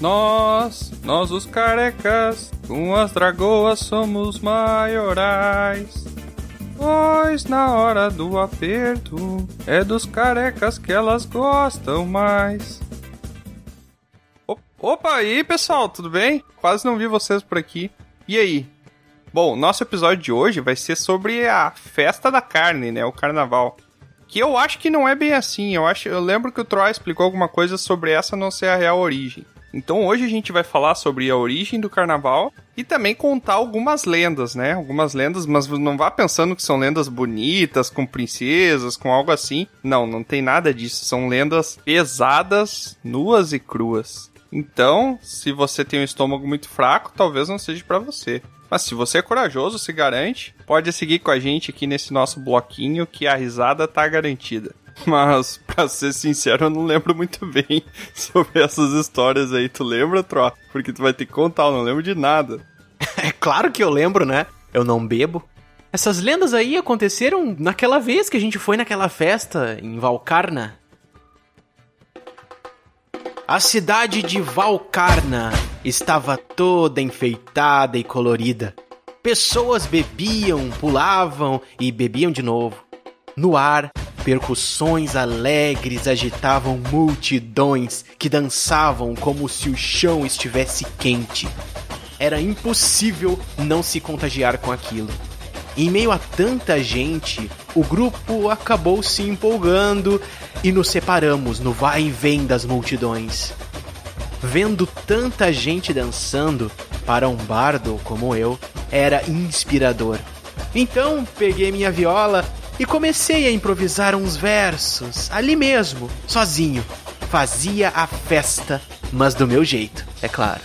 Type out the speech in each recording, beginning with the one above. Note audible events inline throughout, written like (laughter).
Nós, nós os carecas, com as dragoas somos maiorais. Pois na hora do aperto, é dos carecas que elas gostam mais. Opa, aí pessoal, tudo bem? Quase não vi vocês por aqui. E aí? Bom, nosso episódio de hoje vai ser sobre a festa da carne, né? O carnaval. Que eu acho que não é bem assim. Eu acho, eu lembro que o Troy explicou alguma coisa sobre essa não ser a real origem. Então hoje a gente vai falar sobre a origem do carnaval e também contar algumas lendas, né? Algumas lendas, mas não vá pensando que são lendas bonitas, com princesas, com algo assim. Não, não tem nada disso. São lendas pesadas, nuas e cruas. Então, se você tem um estômago muito fraco, talvez não seja para você. Mas se você é corajoso, se garante, pode seguir com a gente aqui nesse nosso bloquinho que a risada tá garantida. Mas, pra ser sincero, eu não lembro muito bem (laughs) sobre essas histórias aí. Tu lembra, Tro? Porque tu vai ter que contar, eu não lembro de nada. (laughs) É claro que eu lembro, né? Eu não bebo. Essas lendas aí aconteceram naquela vez que a gente foi naquela festa em Valcarna. A cidade de Valcarna estava toda enfeitada e colorida. Pessoas bebiam, pulavam e bebiam de novo. No ar, percussões alegres agitavam multidões que dançavam como se o chão estivesse quente. Era impossível não se contagiar com aquilo. Em meio a tanta gente, o grupo acabou se empolgando e nos separamos no vai e vem das multidões. Vendo tanta gente dançando, para um bardo como eu, era inspirador. Então peguei minha viola e comecei a improvisar uns versos, ali mesmo, sozinho. Fazia a festa, mas do meu jeito, é claro.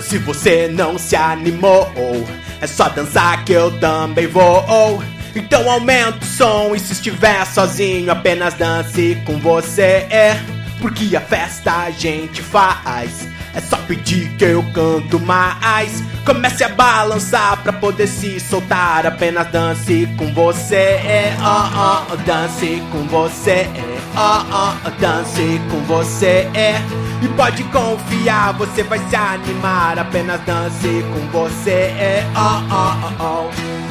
Se você não se animou, é só dançar que eu também vou. Então aumenta o som e se estiver sozinho, apenas dance com você. É porque a festa a gente faz. É só pedir que eu canto mais. Comece a balançar pra poder se soltar. Apenas dance com você. É, oh, oh, dance com você. É, oh, oh, dance com você. É. E pode confiar, você vai se animar. Apenas dance com você. É, oh, oh, oh, oh.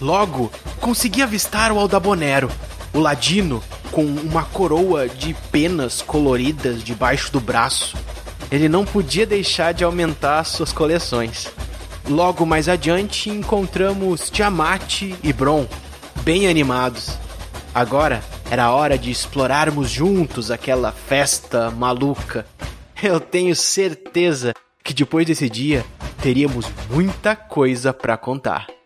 Logo, consegui avistar o Aldabonero, o ladino com uma coroa de penas coloridas debaixo do braço. Ele não podia deixar de aumentar suas coleções. Logo mais adiante encontramos Tiamat e Bron, bem animados. Agora era hora de explorarmos juntos aquela festa maluca. Eu tenho certeza que depois desse dia teríamos muita coisa para contar.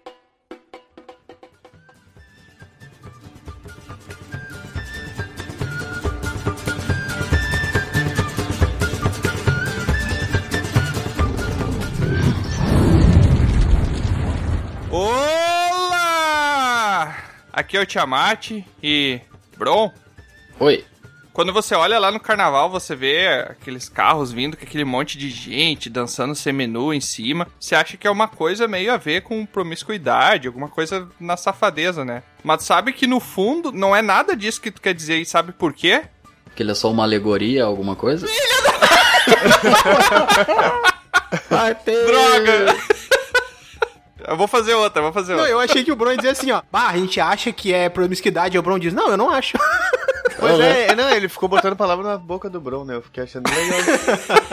Aqui é o Tiamat e. Bron? Oi. Quando você olha lá no carnaval, você vê aqueles carros vindo com aquele monte de gente dançando seminu em cima. Você acha que é uma coisa meio a ver com promiscuidade, alguma coisa na safadeza, né? Mas sabe que no fundo não é nada disso que tu quer dizer e sabe por quê? Que ele é só uma alegoria, alguma coisa? (laughs) Droga! Eu vou fazer outra, vou fazer Não, outra. eu achei que o Bron ia dizer assim, ó. Bah, a gente acha que é promiscuidade. E o Bron diz, não, eu não acho. (laughs) Pois é, não, ele ficou botando palavra na boca do Bron, né? Eu fiquei achando legal.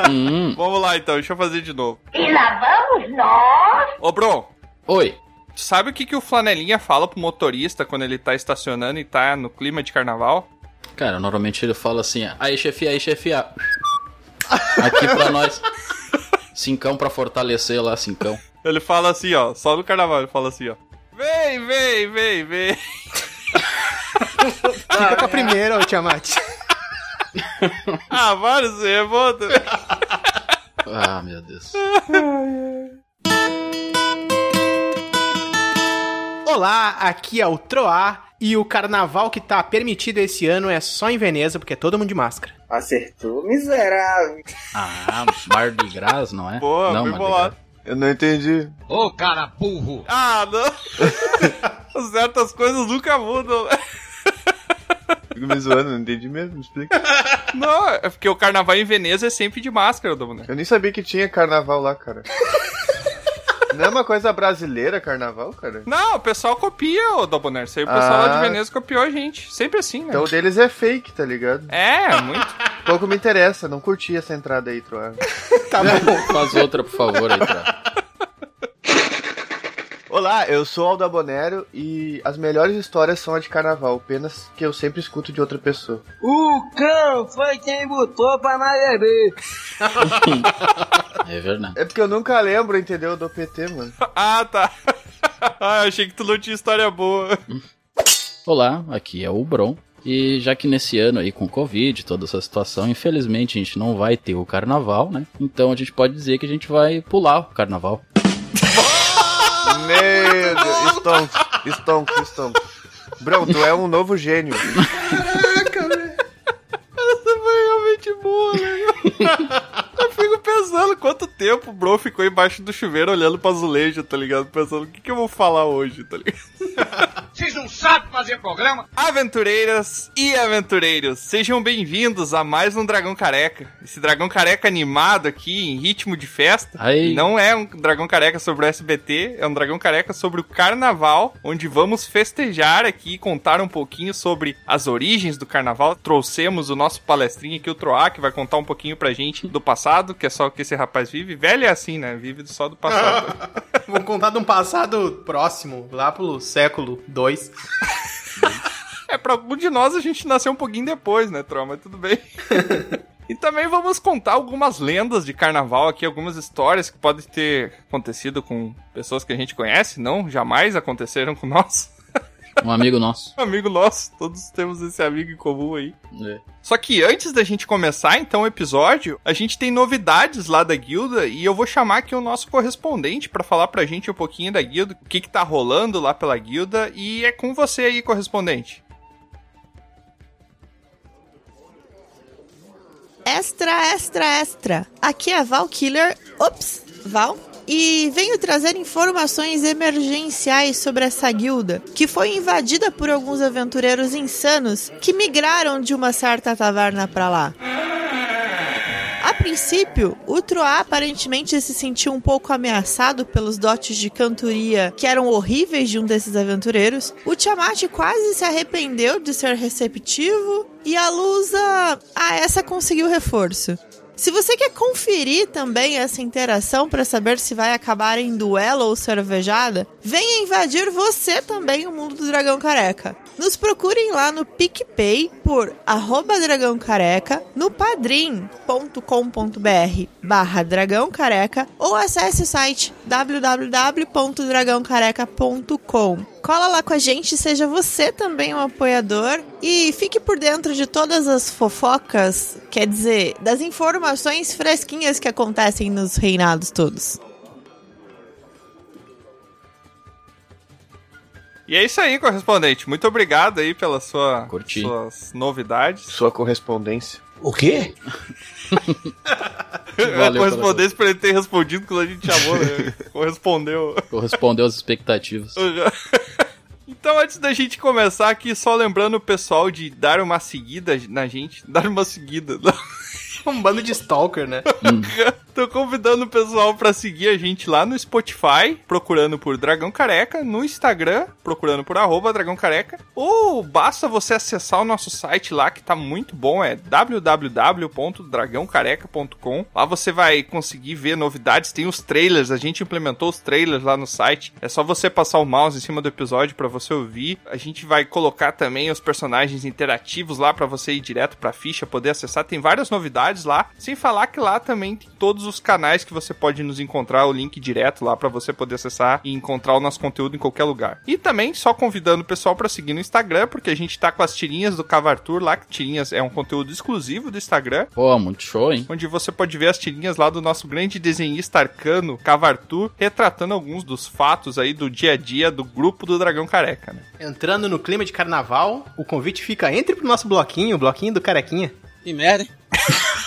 Hum. Vamos lá então, deixa eu fazer de novo. E lá vamos nós. Ô, Bron, Oi. tu sabe o que, que o flanelinha fala pro motorista quando ele tá estacionando e tá no clima de carnaval? Cara, normalmente ele fala assim: aí chefia, aí chefia. Aqui pra (laughs) nós. Cincão pra fortalecer lá, cincão. (laughs) Ele fala assim, ó, só no carnaval ele fala assim, ó. Vem, vem, vem, vem. (laughs) Fica com a primeira, ô Tiamat. (laughs) Ah, vários revolta. Ah, meu Deus. Olá, aqui é o Troá E o carnaval que tá permitido esse ano é só em Veneza, porque é todo mundo de máscara. Acertou, miserável. Ah, Mardi Gras, não é? Boa, não, bem. Eu não entendi. Ah, não. (laughs) Certas coisas nunca mudam. Fico me zoando, não entendi mesmo, me explica. Não, é porque o carnaval em Veneza é sempre de máscara, Dominar. Eu nem sabia que tinha carnaval lá, cara. Não é uma coisa brasileira carnaval, cara? Não, o pessoal copia, ô Dobonar. Isso aí o pessoal lá de Ah. Veneza copiou a gente. Sempre assim, né? Então o deles é fake, tá ligado? É, muito. Pouco me interessa, não curti essa entrada aí, Troar. (laughs) Tá bom. Faz outra, por favor, aí, pra... Olá, eu sou Aldo Abonero e as melhores histórias são as de carnaval, apenas que eu sempre escuto de outra pessoa. O cão foi quem botou pra beber. É verdade. É porque eu nunca lembro, entendeu, do PT, mano. Ah, tá. (laughs) Ah, achei que tu não tinha história boa. Olá, aqui é o Bron. E já que nesse ano aí com Covid, toda essa situação, infelizmente a gente não vai ter o carnaval, né? Então a gente pode dizer que a gente vai pular o carnaval. (laughs) Meu Deus, Stonks, Stonks, Stonks. Bro, tu é um novo gênio. Essa foi realmente boa, né? Eu fico pensando quanto tempo o bro ficou embaixo do chuveiro olhando pro azulejo, tá ligado? Pensando, o que, que eu vou falar hoje, tá ligado? Não sabem fazer programa? Aventureiras e aventureiros, sejam bem-vindos a mais um Dragão Careca. Esse Dragão Careca animado aqui, em ritmo de festa. Aí. Não é um Dragão Careca sobre o SBT, é um Dragão Careca sobre o Carnaval, onde vamos festejar aqui e contar um pouquinho sobre as origens do Carnaval. Trouxemos o nosso palestrinho aqui, o Troá, que vai contar um pouquinho pra gente do passado, que é só o que esse rapaz vive. Velho é assim, né? Vive só do passado. (laughs) Vou contar de um passado próximo, lá pro século 2. É, pra algum de nós a gente nasceu um pouquinho depois, né, Tro? Mas tudo bem. (laughs) E também vamos contar algumas lendas de carnaval aqui, algumas histórias que podem ter acontecido com pessoas que a gente conhece, não, jamais aconteceram com nós. Um amigo nosso. (laughs) Amigo nosso, todos temos esse amigo em comum aí. É. Só que antes da gente começar, então, o episódio, a gente tem novidades lá da guilda e eu vou chamar aqui o nosso correspondente pra falar pra gente um pouquinho da guilda, o que que tá rolando lá pela guilda e é com você aí, correspondente. Extra, extra, extra. Aqui é a Val Killer. Ops, Val. E venho trazer informações emergenciais sobre essa guilda, que foi invadida por alguns aventureiros insanos que migraram de uma certa taverna pra lá. A princípio, o Troá aparentemente se sentiu um pouco ameaçado pelos dotes de cantoria que eram horríveis de um desses aventureiros. O Tiamat quase se arrependeu de ser receptivo e a Lusa, ah, essa conseguiu reforço. Se você quer conferir também essa interação para saber se vai acabar em duelo ou cervejada, venha invadir você também o mundo do Dragão Careca. Nos procurem lá no PicPay por arroba Dragão Careca, no padrim.com.br barra Dragão Careca ou acesse o site www.dragãocareca.com. Cola lá com a gente, seja você também um apoiador e fique por dentro de todas as fofocas, quer dizer, das informações fresquinhas que acontecem nos reinados todos. E é isso aí, correspondente. Muito obrigado aí pelas sua, Curti. suas novidades. Sua correspondência. O quê? (laughs) a correspondência pra ele ter respondido quando a gente chamou, né? (laughs) Correspondeu. Correspondeu às expectativas. (laughs) Então, antes da gente começar aqui, só lembrando o pessoal de dar uma seguida na gente. Dar uma seguida. Um bando de stalker, né? (laughs) Tô convidando o pessoal pra seguir a gente lá no Spotify, procurando por Dragão Careca, no Instagram, procurando por arroba Dragão Careca, ou basta você acessar o nosso site lá, que tá muito bom, é www.dragãocareca.com. Lá você vai conseguir ver novidades, tem os trailers, a gente implementou os trailers lá no site. É só você passar o mouse em cima do episódio pra você ouvir. A gente vai colocar também os personagens interativos lá pra você ir direto pra ficha, poder acessar. Tem várias novidades lá, sem falar que lá também tem todos todos os canais que você pode nos encontrar, o link direto lá para você poder acessar e encontrar o nosso conteúdo em qualquer lugar. E também só convidando o pessoal para seguir no Instagram, porque a gente tá com as tirinhas do Cavartur lá, que tirinhas é um conteúdo exclusivo do Instagram, Pô, muito show, hein? onde você pode ver as tirinhas lá do nosso grande desenhista arcano, Cavartur, retratando alguns dos fatos aí do dia a dia do grupo do Dragão Careca, né? Entrando no clima de carnaval, o convite fica entre pro nosso bloquinho, o bloquinho do carequinha. Que merda, hein? (laughs)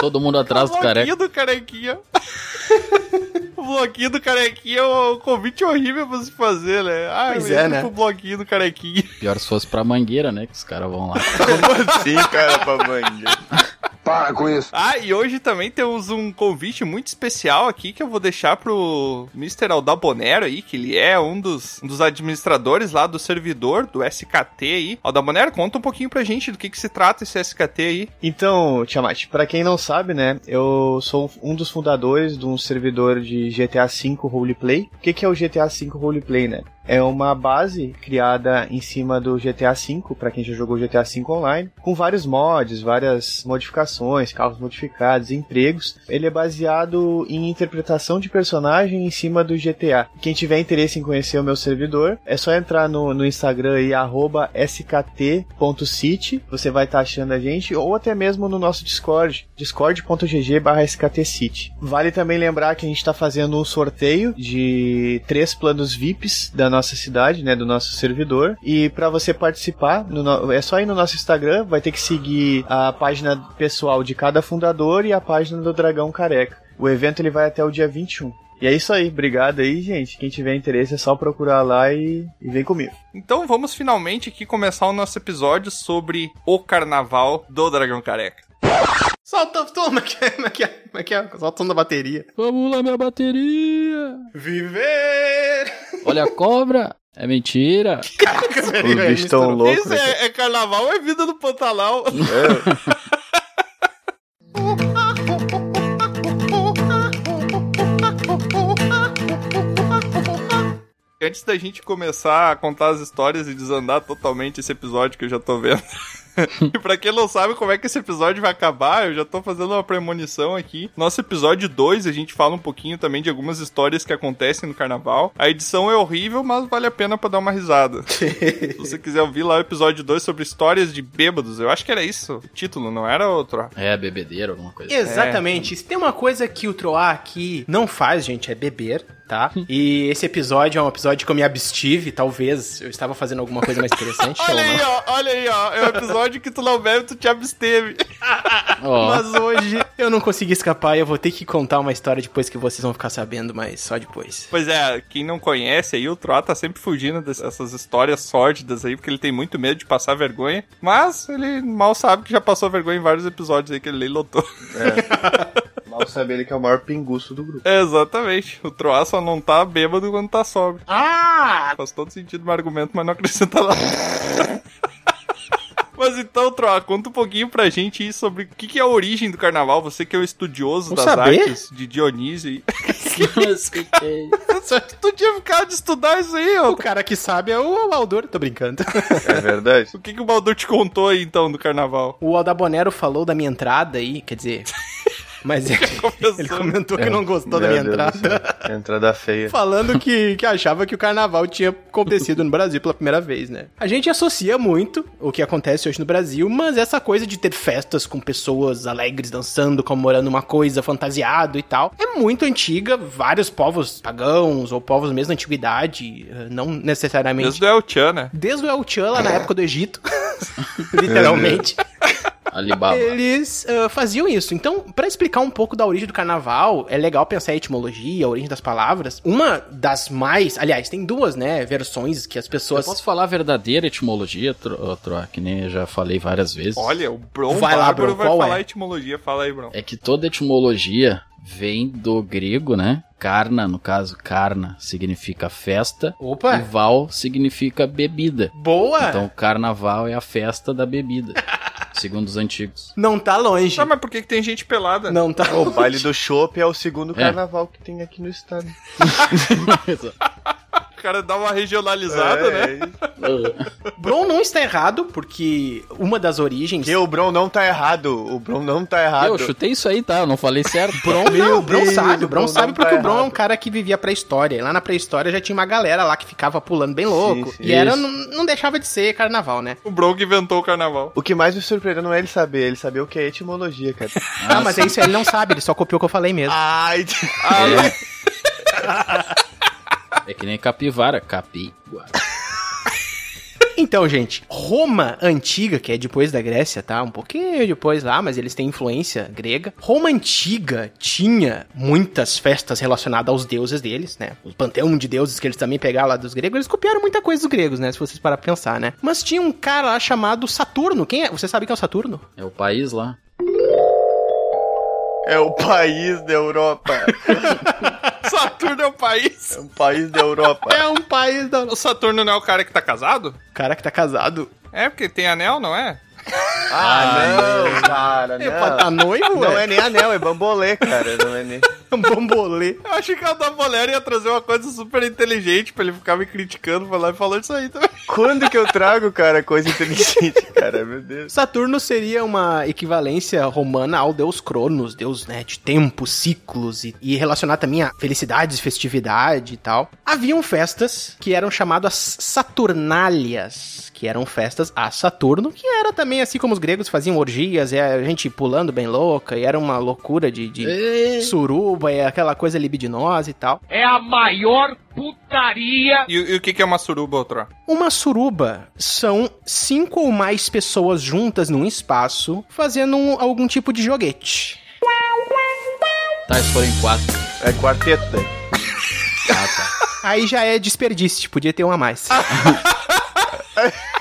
Todo mundo atrás do o careca. bloquinho do carequinha. o bloquinho do carequinha é um convite horrível pra se fazer, né? Ah, Pois é, né? pro bloquinho do carequinha. Pior se fosse pra mangueira, né? Que os caras vão lá. Como assim, cara, pra banheiro? Para com isso. Ah, e hoje também temos um convite muito especial aqui que eu vou deixar pro Mr. Aldabonero aí, que ele é um dos, um dos administradores lá do servidor do SKT aí. Aldabonero, conta um pouquinho pra gente do que, que se trata esse SKT aí. Então, Tiamat, pra quem não sabe, né, eu sou um dos fundadores de um servidor de GTA V Roleplay. O que, que é o GTA V Roleplay, né? É uma base criada em cima do GTA V, pra quem já jogou GTA V online, com vários mods, várias modificações, carros modificados, empregos. Ele é baseado em interpretação de personagem em cima do GTA. Quem tiver interesse em conhecer o meu servidor, é só entrar no, no Instagram aí, skt.city, você vai estar achando a gente, ou até mesmo no nosso Discord, discord.gg sktcity. Vale também lembrar que a gente está fazendo um sorteio de três planos VIPs da nossa cidade, né, do nosso servidor, e para você participar, no- é só ir no nosso Instagram, vai ter que seguir a página pessoal de cada fundador e a página do Dragão Careca. O evento ele vai até o dia 21. E é isso aí, obrigado aí, gente. Quem tiver interesse é só procurar lá e, e vem comigo. Então vamos finalmente aqui começar o nosso episódio sobre o carnaval do Dragão Careca. Solta, toma, que é, como é que é, como é que é? Solta o som da bateria. Vamos lá, minha bateria! Viver! Olha a cobra! É mentira! Caraca, Os velho, bichos tão loucos, Isso né? é, é carnaval ou é vida do Pantanal? Antes da gente começar a contar as histórias e desandar totalmente esse episódio que eu já tô vendo. (laughs) (laughs) e pra quem não sabe como é que esse episódio vai acabar, eu já tô fazendo uma premonição aqui. Nosso episódio 2, a gente fala um pouquinho também de algumas histórias que acontecem no carnaval. A edição é horrível, mas vale a pena pra dar uma risada. (laughs) Se você quiser ouvir lá o episódio 2 sobre histórias de bêbados, eu acho que era isso o título, não era outro? É, bebedeiro, alguma coisa. Exatamente. Se tem uma coisa que o Troá aqui não faz, gente, é beber, tá? E esse episódio é um episódio que eu me abstive, talvez eu estava fazendo alguma coisa mais interessante (laughs) Olha aí, ó, olha aí, ó. É o episódio que tu não bebe, tu te absteve. (laughs) Ó, Mas hoje eu não consegui escapar e eu vou ter que contar uma história depois que vocês vão ficar sabendo, mas só depois. Pois é, quem não conhece aí, o Troá tá sempre fugindo dessas histórias sórdidas aí, porque ele tem muito medo de passar vergonha. Mas ele mal sabe que já passou vergonha em vários episódios aí que ele lotou. (laughs) Mal saber ele que é o maior pinguço do grupo. Exatamente. O Troá só não tá bêbado quando tá sóbrio. Ah! Faz todo sentido meu argumento, mas não acrescenta lá. (laughs) Mas então, Troá, conta um pouquinho pra gente aí sobre o que, que é a origem do carnaval. Você que é o estudioso Vou das saber? artes de Dionísio. (laughs) Só que tu tinha ficado de estudar isso aí, ó. O cara que sabe é o Aldur, tô brincando. É verdade? (laughs) O que, que o Baldur te contou aí, então, do carnaval? O Aldabonero falou da minha entrada aí, quer dizer. Mas (laughs) ele, ele comentou que não gostou da minha Deus entrada. Entrada feia. Falando que, que achava que o carnaval tinha acontecido no Brasil pela primeira vez, né? A gente associa muito o que acontece hoje no Brasil, mas essa coisa de ter festas com pessoas alegres dançando, comemorando uma coisa, fantasiado e tal, é muito antiga. Vários povos pagãos ou povos mesmo da antiguidade, eh, não necessariamente. Desde o El Chan, né? Desde o El Chan, lá na época do Egito, (laughs) (laughs) literalmente, Alibaba. eles ah, faziam isso. Então, pra explicar um pouco da origem do carnaval, é legal pensar a etimologia, a origem das palavras. Uma das mais, aliás, tem duas, né, versões que as Eu pessoas posso falar a verdadeira etimologia, Tro, Tro, que nem eu já falei várias vezes. Olha, o Bron Vai lá, Bron, vai qual falar é? etimologia. Fala aí, Bron. É que toda etimologia vem do grego, né? Carna, no caso, carna significa festa. E Opa, val significa bebida. boa. Então, o carnaval é a festa da bebida, (laughs) segundo os antigos. Não tá longe. Ah, mas por que, que tem gente pelada? Não tá. O baile do Chopp é o segundo É. carnaval que tem aqui no estado. (laughs) (laughs) O cara dá uma regionalizada, É, né? (laughs) Bron não está errado, porque uma das origens. Que o Bron não tá errado. O Bron não tá errado. Eu chutei isso aí, tá? Eu não falei certo. (laughs) Bron, Meu não, o Bron Deus, sabe, o Bron Bron sabe porque tá o Bron é um errado. cara que vivia pré-história. E lá na pré-história já tinha uma galera lá que ficava pulando bem louco. sim. e era, não, não deixava de ser carnaval, né? O Bronco inventou o carnaval. O que mais me surpreendeu não é ele saber, ele saber o que é etimologia, cara. Ah, mas é isso, ele não sabe, ele só copiou o que eu falei mesmo. Ai, (laughs) É que nem capivara, capi. (laughs) Então, gente, Roma antiga, que é depois da Grécia, tá? Um pouquinho depois lá, mas eles têm influência grega. Roma antiga tinha muitas festas relacionadas aos deuses deles, né? O panteão de deuses que eles também pegaram lá dos gregos, eles copiaram muita coisa dos gregos, né? Se vocês parar pra pensar, né? Mas tinha um cara lá chamado Saturno. Quem é? Você sabe quem é o Saturno? É o país lá. É o país da Europa. (laughs) Saturno é o país. É um país da Europa. É um país da. O Saturno não é o cara que tá casado? O cara que tá casado. É, porque tem anel, não é? Ah, não, cara, É pra tá não. noivo, Não ué? é nem anel, é bambolê, cara. Não é nem. (laughs) um bambolê. Eu achei que a da mulher ia trazer uma coisa super inteligente pra ele ficar me criticando, foi lá e falou isso aí também. Quando que eu trago, cara, coisa inteligente, cara? Meu Deus. Saturno seria uma equivalência romana ao deus Cronos, deus né, de tempo, ciclos e, e relacionar também a felicidades, festividade e tal. Haviam festas que eram chamadas Saturnálias, que eram festas a Saturno, que era também assim como os gregos faziam orgias, é a gente pulando bem louca, e era uma loucura de, de suruba, e aquela coisa libidinosa e tal. É a maior putaria. E, e o que, que é uma suruba, outro? Uma suruba são cinco ou mais pessoas juntas num espaço fazendo um- algum tipo de joguete. Tá, eles foram em quatro. É quarteto, daí. Ah, tá. Aí já é desperdício, podia ter um a mais. (laughs)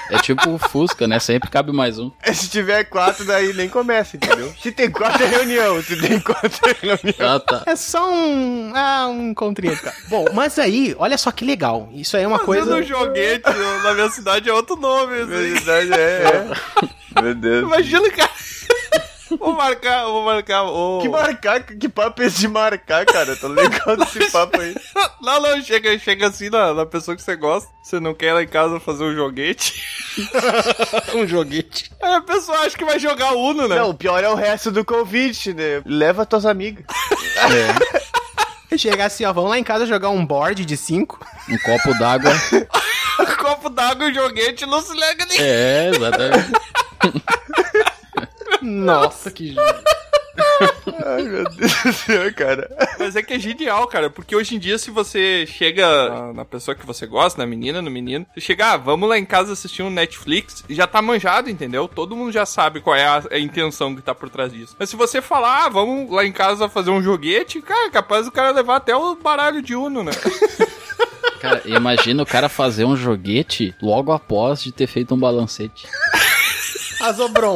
É tipo o Fusca, né? Sempre cabe mais um. Se tiver quatro, daí nem começa, entendeu? Se tem quatro é reunião, se tem quatro é reunião. Ah, tá. É só um. Ah, um encontrinho. cara. Bom, mas aí, olha só que legal. Isso aí é uma Fazendo coisa. um joguete na minha cidade é outro nome, assim. Verdade é, é. (laughs) Meu Deus. Imagina, cara. Vou marcar, vou marcar. o Que marcar, que papo é esse de marcar, cara? Tô legal desse papo aí. (laughs) Não, não, chega, chega assim na, na pessoa que você gosta. Você não quer ir lá em casa fazer um joguete. (laughs) um joguete. Aí a pessoa acha que vai jogar Uno, né? Não, o pior é o resto do convite, né? Leva tuas amigas. (laughs) Chegar assim, ó, vamos lá em casa jogar um board de cinco. Um copo d'água. copo d'água e joguete não se lega nem. É, exatamente. Nossa, que. (laughs) Ai, meu Deus do céu, cara. Mas é que é genial, cara, porque hoje em dia, se você chega na, na pessoa que você gosta, na menina, no menino, você chega, ah, vamos lá em casa assistir um Netflix, já tá manjado, entendeu? Todo mundo já sabe qual é a, a intenção que tá por trás disso. Mas se você falar, ah, vamos lá em casa fazer um joguete, cara, é capaz do cara levar até o baralho de Uno, né? (laughs) Cara, imagina o cara fazer um joguete logo após de ter feito um balancete. Azobron.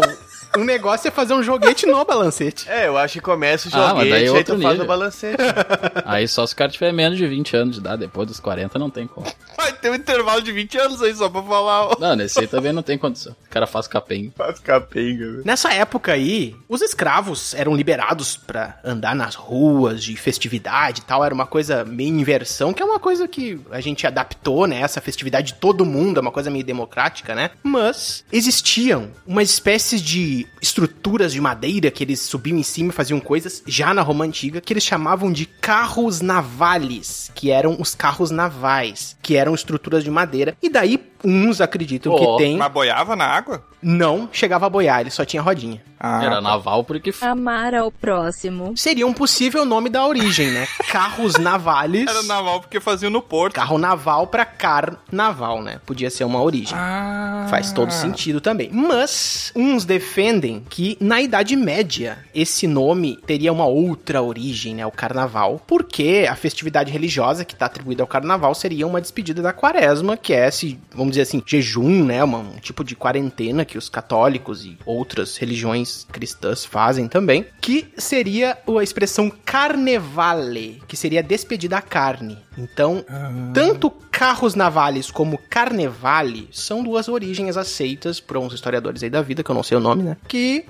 Um negócio é fazer um joguete no balancete. É, eu acho que começa o Ah, mas joguete, daí é aí outro tu faz o balancete. (laughs) Aí só se o cara tiver menos de 20 anos de idade, depois dos 40 não tem como. Vai ter um intervalo de 20 anos aí só pra falar. ó. Não, nesse aí também não tem condição. O cara faz capenga. Faz capenga. Nessa época aí, os escravos eram liberados pra andar nas ruas de festividade e tal. Era uma coisa meio inversão, que é uma coisa que a gente adaptou, né? Essa festividade de todo mundo, é uma coisa meio democrática, né? Mas existiam uma espécie de estruturas de madeira que eles subiam em cima e faziam coisas já na Roma Antiga, que eles chamavam de carros navales, que eram os carros navais, que eram estruturas de madeira. E daí, uns acreditam que tem... Mas boiava na água? Não chegava a boiar, ele só tinha rodinha. Ah, Era naval porque Amar ao próximo. seria um possível nome da origem, né? (laughs) Carros navales. Era naval porque fazia no porto. Carro naval pra carnaval, né? Podia ser uma origem. Ah. Faz todo sentido também. Mas uns defendem que na Idade Média esse nome teria uma outra origem, né? O carnaval. Porque a festividade religiosa que está atribuída ao carnaval seria uma despedida da quaresma, que é esse, vamos dizer assim, jejum, né? Um tipo de quarentena que os católicos e outras religiões cristãs fazem também. Que seria a expressão carnevale, que seria despedida à carne. Então, tanto carros navales como carnevale são duas origens aceitas por uns historiadores aí da vida, que eu não sei o nome, né? Que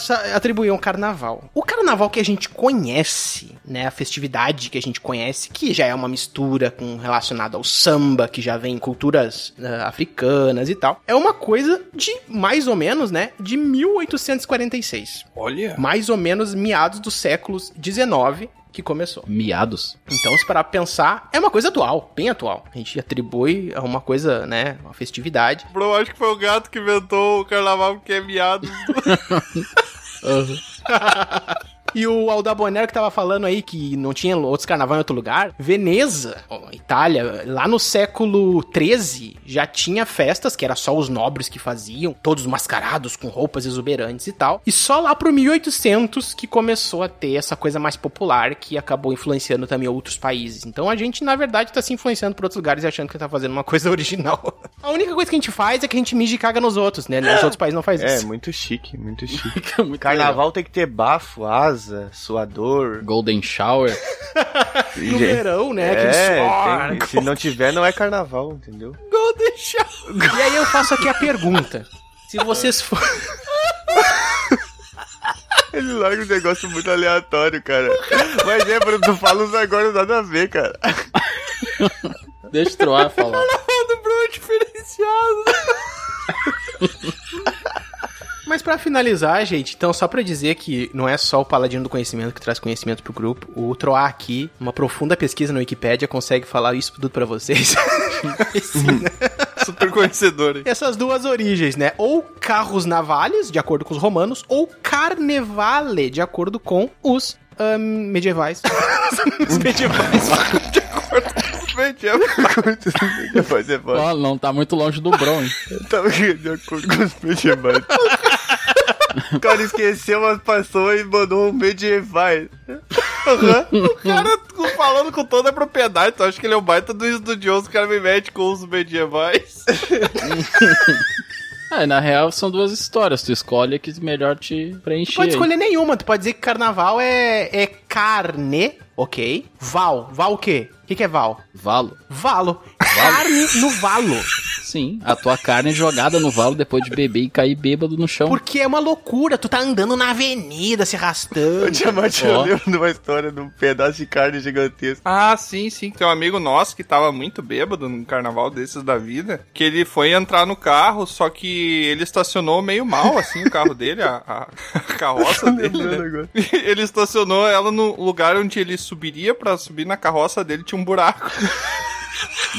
sa- atribuíam carnaval. O carnaval que a gente conhece, né, a festividade que a gente conhece, que já é uma mistura com relacionado ao samba, que já vem em culturas né, africanas e tal, é uma coisa de mais ou menos, né, de 1846. Olha. Mais ou menos meados do século 19 que começou. Miados. Então, se parar pra pensar, é uma coisa atual, bem atual. A gente atribui a uma coisa, né, uma festividade. Bro, acho que foi o gato que inventou o carnaval que é miado. (laughs) (laughs) E o Alda Bonero que tava falando aí que não tinha outros carnaval em outro lugar. Veneza, Itália, lá no século XIII já tinha festas que era só os nobres que faziam, todos mascarados com roupas exuberantes e tal. E só lá pro 1800 que começou a ter essa coisa mais popular que acabou influenciando também outros países. Então a gente, na verdade, tá se influenciando por outros lugares e achando que tá fazendo uma coisa (laughs) original. A única coisa que a gente faz é que a gente mija e caga nos outros, né? Nos outros países não faz É, isso. muito chique, muito (laughs) chique. Muito Carnaval tem que ter bafo, asa, suador. legal. Golden Shower. (laughs) No verão, né? É, tem- se não tiver, não é carnaval, entendeu? Golden Shower. E aí eu faço aqui a pergunta. Se vocês for... Ele larga um negócio muito aleatório, cara. Mas é, Bruno, tu fala uns negócios nada a ver, cara. Deixa o Troar falar. do Bruno diferenciado. Mas pra finalizar, gente, então só pra dizer que não é só o Paladino do Conhecimento que traz conhecimento pro grupo, o Troar aqui, uma profunda pesquisa na Wikipédia, consegue falar isso tudo pra vocês. (laughs) Super conhecedor, hein? Essas duas origens, né? Ou carros navales, de acordo com os romanos, ou carnevale, de acordo com os medievais. os medievais. (laughs) Mas é foda. Ó, não tá muito longe do Bron? Tava de acordo com os medievais. (laughs) O cara esqueceu, mas passou e mandou um medievais. O cara falando com toda a propriedade, tu acha que ele é um baita do estudioso, o cara me mete com os medievais. É, (laughs) na real são duas histórias. Tu escolhe a que melhor te preencher. Tu pode aí. escolher nenhuma, tu pode dizer que carnaval é, é carne, ok? Val, val o quê? O que, que é val? Valo. Valo. Carne no valo. Sim, a tua carne jogada no valo depois de beber e cair bêbado no chão. Porque é uma loucura, tu tá andando na avenida, se O arrastando. Diamante Ó. eu lembro de uma história de um pedaço de carne gigantesco. Ah, sim, sim. Tem um amigo nosso que tava muito bêbado num carnaval desses da vida, que ele foi entrar no carro, só que ele estacionou meio mal, assim, o carro dele, a, a- a carroça dele, né? Ele estacionou ela no lugar onde ele subiria pra subir na carroça dele, tinha um buraco.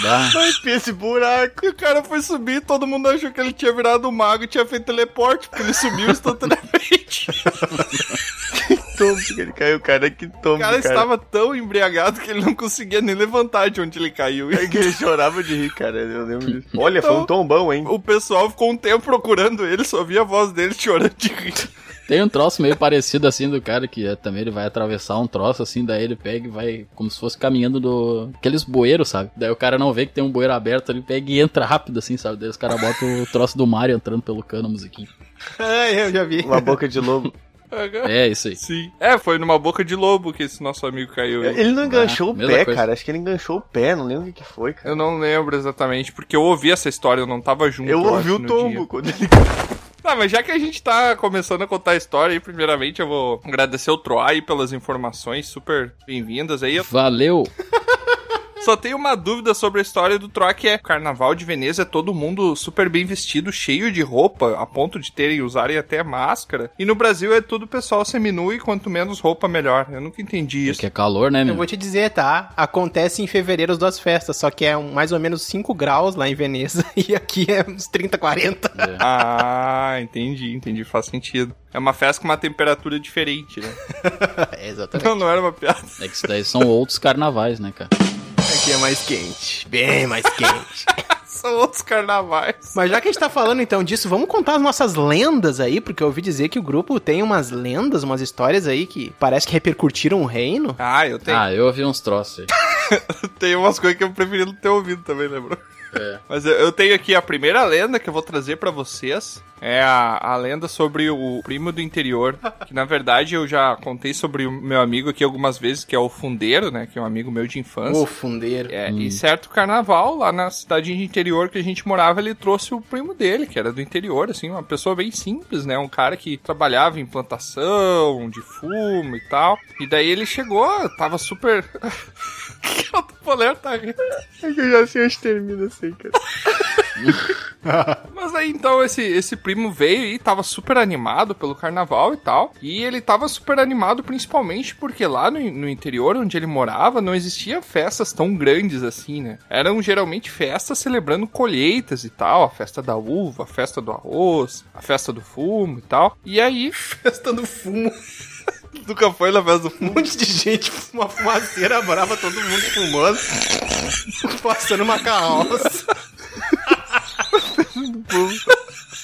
Dá. Mas esse buraco. E o cara foi subir, todo mundo achou que ele tinha virado um mago e tinha feito teleporte, porque ele subiu (laughs) instantaneamente. (laughs) Tombo que ele caiu, cara. Que tombo, O cara estava tão embriagado que ele não conseguia nem levantar de onde ele caiu. É que ele chorava de rir, cara. Eu lembro disso. Olha, foi um tombão, hein? O pessoal ficou um tempo procurando ele, só via a voz dele chorando de rir. Tem um troço meio parecido assim do cara que é, também ele vai atravessar um troço assim, daí ele pega e vai como se fosse caminhando do. aqueles bueiros, sabe? Daí o cara não vê que tem um bueiro aberto, ele pega e entra rápido assim, sabe? Daí os caras botam o troço do Mario entrando pelo cano, a musiquinha. É, eu já vi. Uma boca de lobo. É, isso aí. Sim. É, foi numa boca de lobo que esse nosso amigo caiu. aí. Ele não enganchou o mesma pé, coisa. cara. Acho que ele enganchou o pé. Não lembro o que foi, cara. Eu não lembro exatamente, porque eu ouvi essa história, eu não tava junto. Eu ouvi acho, o tombo dia. quando ele. Tá, mas já que a gente tá começando a contar a história aí, primeiramente eu vou agradecer o Troy pelas informações super bem-vindas aí. Eu Valeu! (laughs) só tenho uma dúvida sobre a história do Troy, que é o Carnaval de Veneza é todo mundo super bem vestido, cheio de roupa, a ponto de terem, usarem até máscara. E no Brasil é tudo pessoal seminua e quanto menos roupa, melhor. Eu nunca entendi isso. Que é calor, né, Eu meu? vou te dizer, tá? Acontece em fevereiro as duas festas, só que é mais ou menos 5 graus lá em Veneza (laughs) e aqui é uns 30, 40. Ah, entendi, entendi, faz sentido. É uma festa com uma temperatura diferente, né? (laughs) É, exatamente. Não, não era uma piada. É que isso daí são outros carnavais, né, cara? Aqui é mais quente, bem mais (laughs) quente. São outros carnavais. Mas já que a gente tá falando então disso, vamos contar as nossas lendas aí, porque eu ouvi dizer que o grupo tem umas lendas, umas histórias aí que parece que repercutiram o reino. Ah, eu tenho, Ah, eu ouvi uns troços aí. (laughs) tenho umas coisas que eu preferi não ter ouvido também, lembrou? É. Mas eu, eu tenho aqui a primeira lenda que eu vou trazer pra vocês. É a, a lenda sobre o primo do interior, que na verdade eu já contei sobre o meu amigo aqui algumas vezes, que é o Fundeiro, né? Que é um amigo meu de infância. Ô, fundeiro. É, E certo carnaval, lá na cidade de interior que a gente morava, ele trouxe o primo dele, que era do interior, assim, uma pessoa bem simples, né? Um cara que trabalhava em plantação, de fumo e tal. E daí ele chegou, tava super. (laughs) o Topoleiro tá rindo. É que eu já sei onde termina assim, cara. (laughs) Mas aí então esse, esse primo veio e tava super animado pelo carnaval e tal. E ele tava super animado principalmente porque lá no, no interior onde ele morava não existia festas tão grandes assim, né? Eram geralmente festas celebrando colheitas e tal, a festa da uva, a festa do arroz, a festa do fumo e tal. E aí, (laughs) Festa do fumo. (laughs) nunca foi na festa do Um fumo. monte de gente, uma fumaceira brava, todo mundo fumando. (laughs) Passando uma carroça.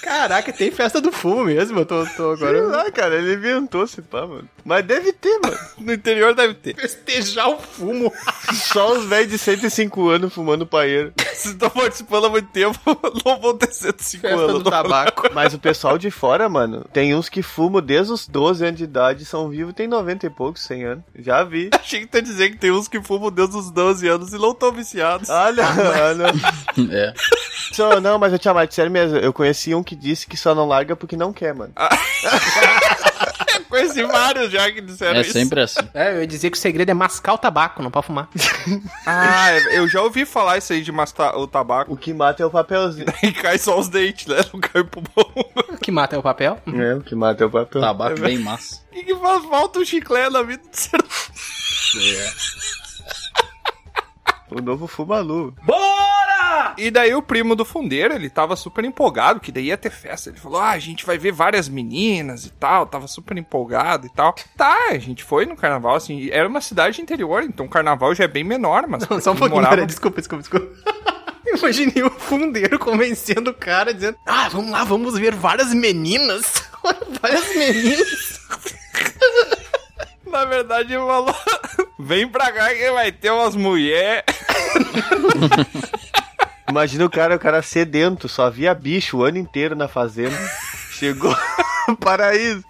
Caraca, tem festa do fumo mesmo. Eu tô, tô Sei agora. lá, cara, ele inventou esse pá, mano. Mas deve ter, mano. (laughs) No interior deve ter. Festejar o fumo. (laughs) Só os velhos de 105 anos fumando paeiro. (laughs) Vocês estão participando há muito tempo, não vão ter 105 Festa anos. do tabaco. Mas o pessoal de fora, mano, tem uns que fumam desde os 12 anos de idade, são vivos, tem 90 e poucos, 100 anos. Já vi. Achei que tu ia dizer que tem uns que fumam desde os 12 anos e não estão viciados. Olha, olha. É. Só, não, mas eu te amar, sério mesmo, eu conheci um que disse que só não larga porque não quer, mano. (laughs) Conheci vários já que disseram É isso. sempre assim. É, eu ia dizer que o segredo é mascar o tabaco, não pode fumar. (laughs) Ah, eu já ouvi falar isso aí de mastar o tabaco. O que mata é o papelzinho. (laughs) E cai só os dentes, né? Não cai o pulmão. O que mata é o papel. É, o que mata é o papel. Tabaco bem massa. O que, que faz falta um chiclete na vida do ser O novo Fumalu. E daí o primo do fundeiro, ele tava super empolgado, que daí ia ter festa. Ele falou, ah, a gente vai ver várias meninas e tal. Tava super empolgado e tal. Tá, a gente foi no carnaval, assim. Era uma cidade interior, então o carnaval já é bem menor, mas... Não, só um pouquinho, morava- pera, desculpa, desculpa, desculpa. (laughs) Imaginei o fundeiro convencendo o cara, dizendo: Ah, vamos lá, vamos ver várias meninas. (laughs) várias meninas. Na verdade, ele falou: (laughs) vem pra cá que vai ter umas mulheres. Imagina o cara, o cara sedento, só via bicho o ano inteiro na fazenda. Chegou (laughs) no paraíso.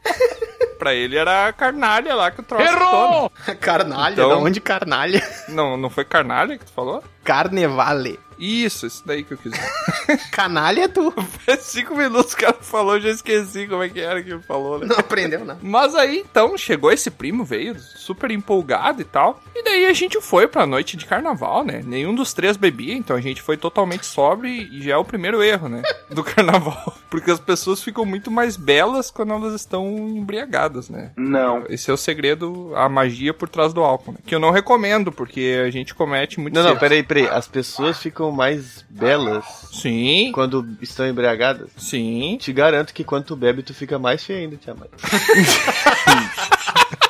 Pra ele era a carnalha lá que o troço Errou! Carnalha, Então- da onde carnalha? Não, não foi carnalha que tu falou? Carnevale. Isso, isso daí que eu quis dizer. (laughs) Canalha é tu. Faz cinco minutos que o cara falou, eu já esqueci como é que era que ele falou, né? Não aprendeu, não. Mas aí, então, chegou esse primo, veio super empolgado e tal. E daí a gente foi pra noite de carnaval, né? Nenhum dos três bebia, então a gente foi totalmente sóbrio e já é o primeiro erro, né? Do (laughs) carnaval. Porque as pessoas ficam muito mais belas quando elas estão embriagadas, né? Não. Esse é o segredo, a magia por trás do álcool, né? Que eu não recomendo, porque a gente comete muito Não, não, cedo. peraí, As pessoas ficam mais belas Sim, quando estão embriagadas. sim. Te garanto que quando tu bebe, tu fica mais feio ainda, tia mãe. (laughs)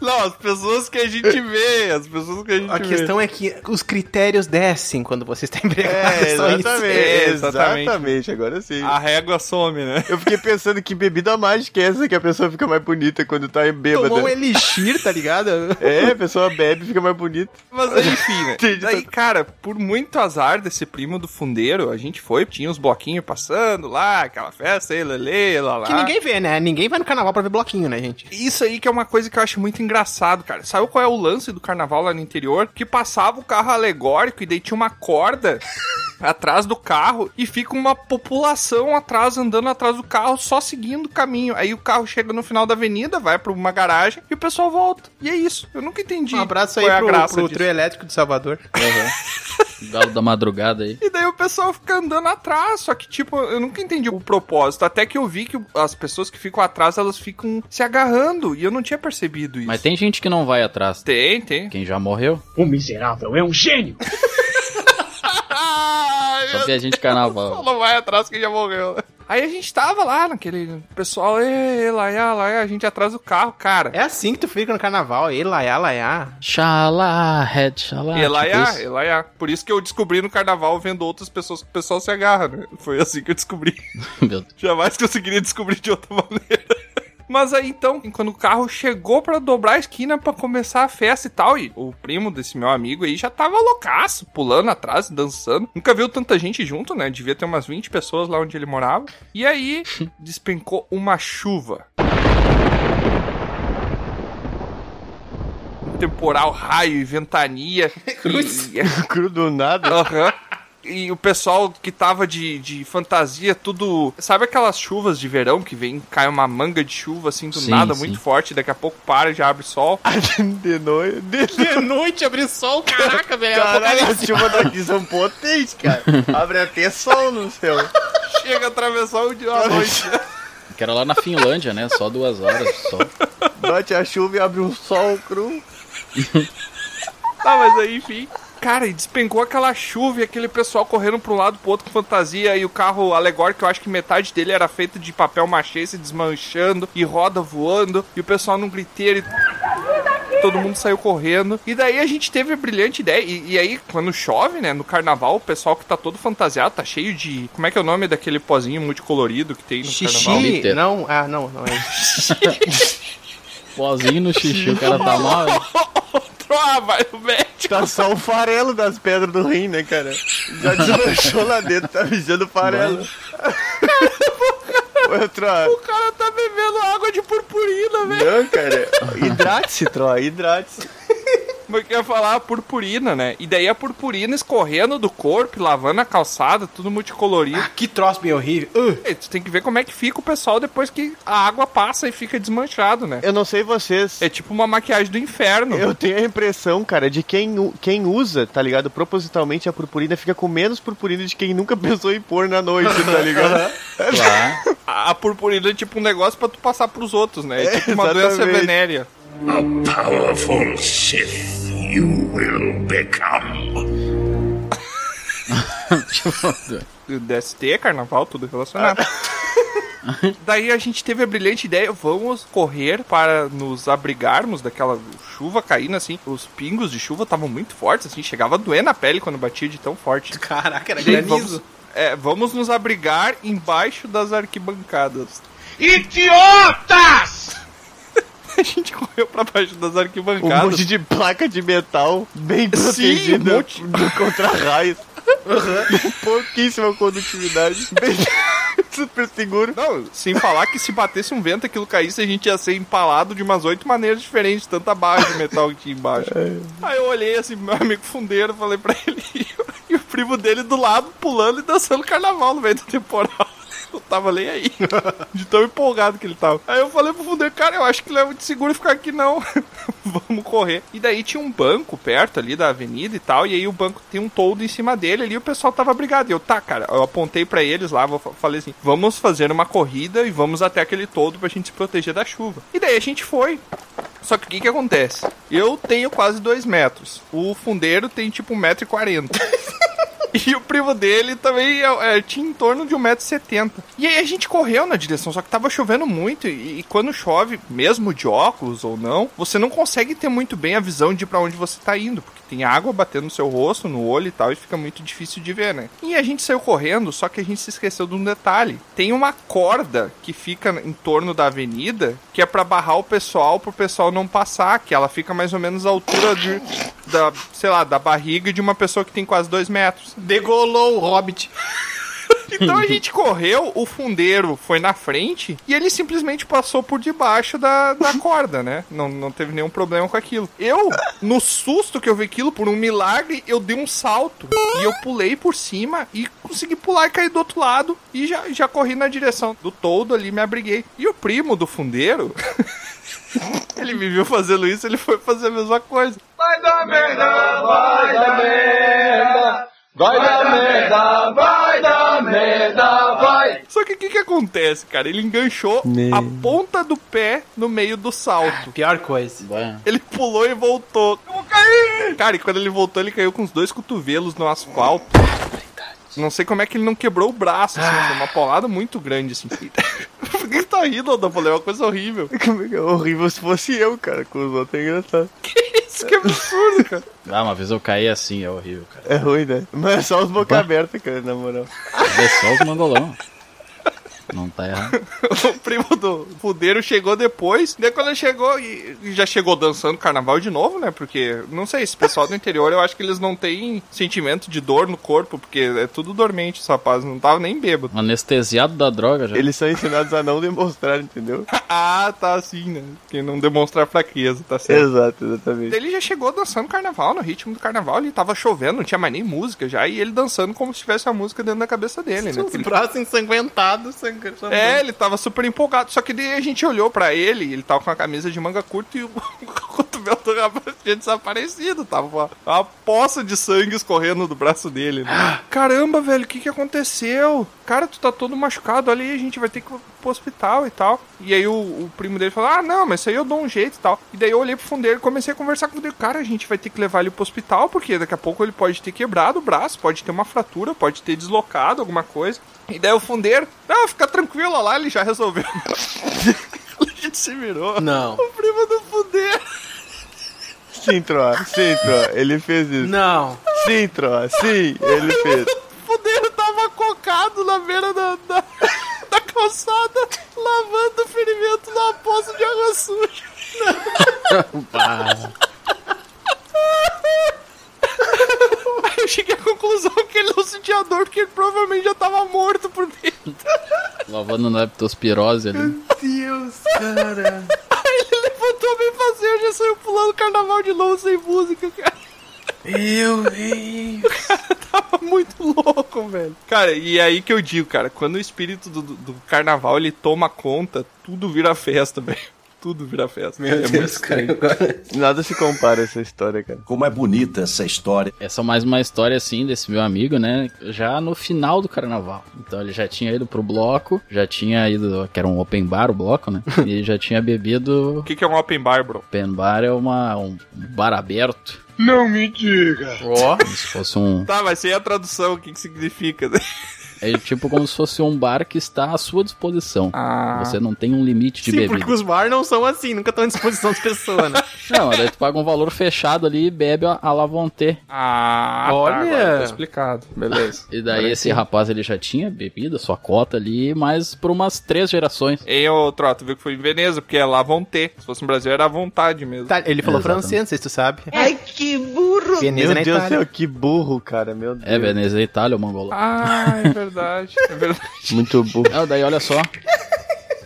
Não, as pessoas que a gente (laughs) vê, as pessoas que a gente A vê. questão é que os critérios descem quando você está embriagado. É, (laughs) exatamente, É, exatamente. exatamente. agora sim. A régua some, né? Eu fiquei pensando que bebida mágica é essa que a pessoa fica mais bonita quando tá bêbada. Tomou um elixir, tá ligado? É, a pessoa bebe e fica mais bonita. Mas (laughs) enfim, né? Daí, cara, por muito azar desse primo do fundeiro, a gente foi, tinha uns bloquinhos passando lá, aquela festa aí, lele, lá, lá. Que ninguém vê, né? Ninguém vai no carnaval pra ver bloquinho, né, gente? Isso aí que é uma coisa que eu acho muito engraçado, cara. Sabe qual é o lance do carnaval lá no interior? Que passava o carro alegórico e daí tinha uma corda (laughs) atrás do carro e fica uma população atrás, andando atrás do carro, só seguindo o caminho. Aí o carro chega no final da avenida, vai pra uma garagem e o pessoal volta. E é isso. Eu nunca entendi. Um abraço aí qual é a pro, graça pro trio elétrico de Salvador. (laughs) Galo da madrugada aí. E daí o pessoal fica andando atrás, só que, tipo, eu nunca entendi o propósito. Até que eu vi que as pessoas que ficam atrás, elas ficam se agarrando. E eu não tinha percebido isso. Mas tem gente que não vai atrás. Tem, tem. Quem já morreu, O miserável é um gênio. (laughs) Ai, só a gente Só carnaval. não vai atrás que já morreu. né? Aí a gente tava lá naquele pessoal, ei, laiá, laiá, a gente atrás do carro, cara. É assim que tu fica no carnaval. Elaiá, laiá. Xalá, head, xalá. tipo Elaiá, isso. Elaiá. Por isso que eu descobri no carnaval vendo outras pessoas que o pessoal se agarra, né? Foi assim que eu descobri. (laughs) Meu Deus. Jamais conseguiria descobrir de outra maneira. Mas aí então, quando o carro chegou pra dobrar a esquina pra começar a festa e tal, e o primo desse meu amigo aí já tava loucaço, pulando atrás, dançando. Nunca viu tanta gente junto, né? Devia ter umas 20 pessoas lá onde ele morava. E aí (laughs) despencou uma chuva. Um temporal, raio e ventania. (laughs) E- (laughs) Cru do nada. Aham. E o pessoal que tava de, de fantasia, tudo. Sabe aquelas chuvas de verão que vem, cai uma manga de chuva assim do Sim, nada, sim. muito forte, daqui a pouco para e já abre sol. (laughs) De noite. De... (laughs) De noite abrir sol, caraca, velho. Caralho, as chuvas daqui são potentes, cara. Abre até sol no céu. (laughs) Chega a atravessar o dia à noite. Que era lá na Finlândia, né? Só duas horas só. Bate a chuva e abre um sol cru. Tá, mas aí, enfim. Cara, e despencou aquela chuva e aquele pessoal correndo pra um lado pro outro com fantasia e o carro alegórico, eu acho que metade dele era feito de papel machê se desmanchando e roda voando e o pessoal num griteiro e todo mundo saiu correndo. E daí a gente teve a brilhante ideia. E, e aí, quando chove, né, no carnaval, o pessoal que tá todo fantasiado, tá cheio de. Como é que é o nome daquele pozinho multicolorido que tem no carnaval? Xixi. Glitter. Não, ah, não, não é. (laughs) Pozinho no xixi, o cara tá mal. (laughs) Ah, vai no médico. Tá só o farelo das pedras do rim, né, cara? Já (laughs) desmanchou lá dentro, tá mijando o farelo. Outro, O cara tá bebendo água de purpurina, velho. não, cara. Hidrate-se, Troa, hidrate-se. Mas eu ia falar a purpurina, né? E daí a purpurina escorrendo do corpo, lavando a calçada, tudo multicolorido. Que troço bem horrível. Uh, E tu tem que ver como é que fica o pessoal depois que a água passa e fica desmanchado, né? Eu não sei vocês. É tipo uma maquiagem do inferno. Eu tenho a impressão, cara, de quem, quem usa, tá ligado? Propositalmente a purpurina fica com menos purpurina de quem nunca (laughs) pensou em pôr na noite, tá ligado? Claro. (laughs) A, a purpurina é tipo um negócio pra tu passar pros outros, né? É É, tipo uma doença exatamente. venérea. A powerful Sith you will become. (laughs) DST, carnaval, tudo relacionado. (laughs) Daí a gente teve a brilhante ideia, vamos correr para nos abrigarmos daquela chuva caindo assim. Os pingos de chuva estavam muito fortes, assim, chegava a doer na pele quando batia de tão forte. caraca, era granizo. vamos, é, vamos nos abrigar embaixo das arquibancadas. Idiotas! A gente correu pra baixo das Um arquibancadas. monte de placa de metal bem Sim, protegida um monte. do contra raios. Pouquíssima condutividade. Bem (laughs) super seguro. Não, sem falar que se batesse um vento, aquilo caísse, a gente ia ser empalado de umas oito maneiras diferentes, tanta barra de metal que tinha embaixo. Aí eu olhei assim, meu amigo fundeiro, falei pra ele, (laughs) e o primo dele do lado, pulando e dançando carnaval no meio do temporal. Eu tava nem aí, (laughs) de tão empolgado que ele tava. Aí eu falei pro fundeiro, cara, eu acho que não é muito seguro ficar aqui não. (laughs) Vamos correr. E daí tinha um banco perto ali da avenida e tal, e aí o banco tem um toldo em cima dele ali, e o pessoal tava brigado. E eu, tá, cara, eu apontei pra eles lá, falei assim, vamos fazer uma corrida e vamos até aquele toldo pra gente se proteger da chuva. E daí a gente foi. Só que o que que acontece? Eu tenho quase dois metros. O fundeiro tem tipo 1,40m. (laughs) (laughs) E o primo dele também é, é, tinha em torno de 1,70m. E aí a gente correu na direção, só que tava chovendo muito. E, e quando chove, mesmo de óculos ou não, você não consegue ter muito bem a visão de pra onde você tá indo. Porque tem água batendo no seu rosto, no olho e tal, e fica muito difícil de ver, né? E a gente saiu correndo, só que a gente se esqueceu de um detalhe. Tem uma corda que fica em torno da avenida, que é pra barrar o pessoal, pro pessoal não passar, que ela fica mais ou menos à altura de, da, sei lá, da barriga de uma pessoa que tem quase dois metros. Degolou o Hobbit. Então a gente correu, o fundeiro foi na frente e ele simplesmente passou por debaixo da, da (laughs) corda, né? Não, não teve nenhum problema com aquilo. Eu, no susto que eu vi aquilo, por um milagre, eu dei um salto e eu pulei por cima e consegui pular e cair do outro lado e já, já corri na direção do todo ali, me abriguei. E o primo do fundeiro. (laughs) Ele me viu fazendo isso, ele foi fazer a mesma coisa. Vai dar merda, vai dar merda. Vai dar merda, vai dar merda, vai. Só que o que, que acontece, cara? Ele enganchou a ponta do pé no meio do salto. Pior coisa. Ele pulou e voltou. Eu vou cair! Cara, e quando ele voltou, ele caiu com os dois cotovelos no asfalto. Não sei como é que ele não quebrou o braço, assim, foi uma paulada muito grande, assim. (laughs) Por que tá rindo? Falei, é uma coisa horrível. Como é que é horrível se fosse eu, cara. Com os outros é engraçado. Isso que absurdo, cara. Ah, uma vez eu caí assim, é horrível, cara. É ruim, né? Mas é só os boca aberta, cara, na moral. É só os mangolão. Não tá errado. (laughs) o primo do fudeiro chegou depois. Daí quando ele chegou, e já chegou dançando carnaval de novo, né? Porque, não sei, esse pessoal do interior, eu acho que eles não têm sentimento de dor no corpo, porque é tudo dormente, os rapazes. Não tava nem bêbado. Anestesiado da droga já. Eles são ensinados a não demonstrar, entendeu? (laughs) ah, tá assim, né? Que não demonstrar fraqueza, tá certo. Exato, exatamente. Ele já chegou dançando carnaval, no ritmo do carnaval, ele tava chovendo, não tinha mais nem música já, e ele dançando como se tivesse a música dentro da cabeça dele, né? Os braços ensanguentados, sangue. É, ele tava super empolgado. Só que daí a gente olhou pra ele, ele tava com a camisa de manga curta e o (laughs) cotovelo do rapaz tinha desaparecido. Tava uma, uma poça de sangue escorrendo do braço dele. Né? Caramba, velho, o que que aconteceu? Cara, tu tá todo machucado, olha aí, a gente vai ter que ir pro hospital e tal. E aí o, o primo dele falou, ah, não, mas isso aí eu dou um jeito e tal. E daí eu olhei pro fundeiro e comecei a conversar com ele. Cara, a gente vai ter que levar ele pro hospital, porque daqui a pouco ele pode ter quebrado o braço, pode ter uma fratura, pode ter deslocado alguma coisa. E daí o fundeiro, não, fica tranquilo, olha lá, ele já resolveu. (laughs) a gente se virou. Não. O primo do fundeiro. Sim, Tro, sim, Tro, ele fez isso. Não. Sim, Tro, sim, ele fez. O fundeiro tava cocado na beira da, da, da calçada, lavando o ferimento na poça de água suja. Aí eu cheguei à conclusão que ele não sentia dor, porque ele provavelmente já tava morto por dentro. Lavando na leptospirose ali. Deus, cara. Aí ele levantou bem fazer, já saiu pulando carnaval de novo sem música, cara. Meu Deus. (laughs) Tava muito louco, velho. Cara, e é aí que eu digo, cara, quando o espírito do, do- do carnaval ele toma conta, tudo vira festa, velho. Tudo vira festa. Meu é Deus, muito cara. estranho. Agora... Nada se compara a essa história, cara. Como é bonita essa história. Essa é mais uma história assim desse meu amigo, né? Já no final do carnaval. Então ele já tinha ido pro bloco, já tinha ido, que era um open bar o bloco, né? (laughs) E já tinha bebido. O que, que é um open bar, bro? Open bar é uma, um bar aberto. Não me diga. Ó. Como se fosse um. Tá, mas sem a tradução, o que, que significa? né? (laughs) É tipo como se fosse um bar que está à sua disposição. Ah. Você não tem um limite de Sim, bebida. porque os bar não são assim, nunca estão à disposição das pessoas, né? (laughs) Não, daí tu paga um valor fechado ali e bebe a a la vontade. Ah, Olha. tá, agora tá explicado. Beleza. E daí esse rapaz ele já tinha bebido a sua cota ali, mas por umas três gerações. Ei, ô Troto, viu que foi em Veneza, porque é ter. Se fosse no Brasil era à vontade mesmo. Tá, ele falou Exatamente. francês, não sei se tu sabe. Ai, que burro! Veneza Meu na Deus do céu, que burro, cara, meu Deus. É, Veneza, Itália, o mongolão. Ah, é verdade. É verdade. Muito burro. Não, daí olha só.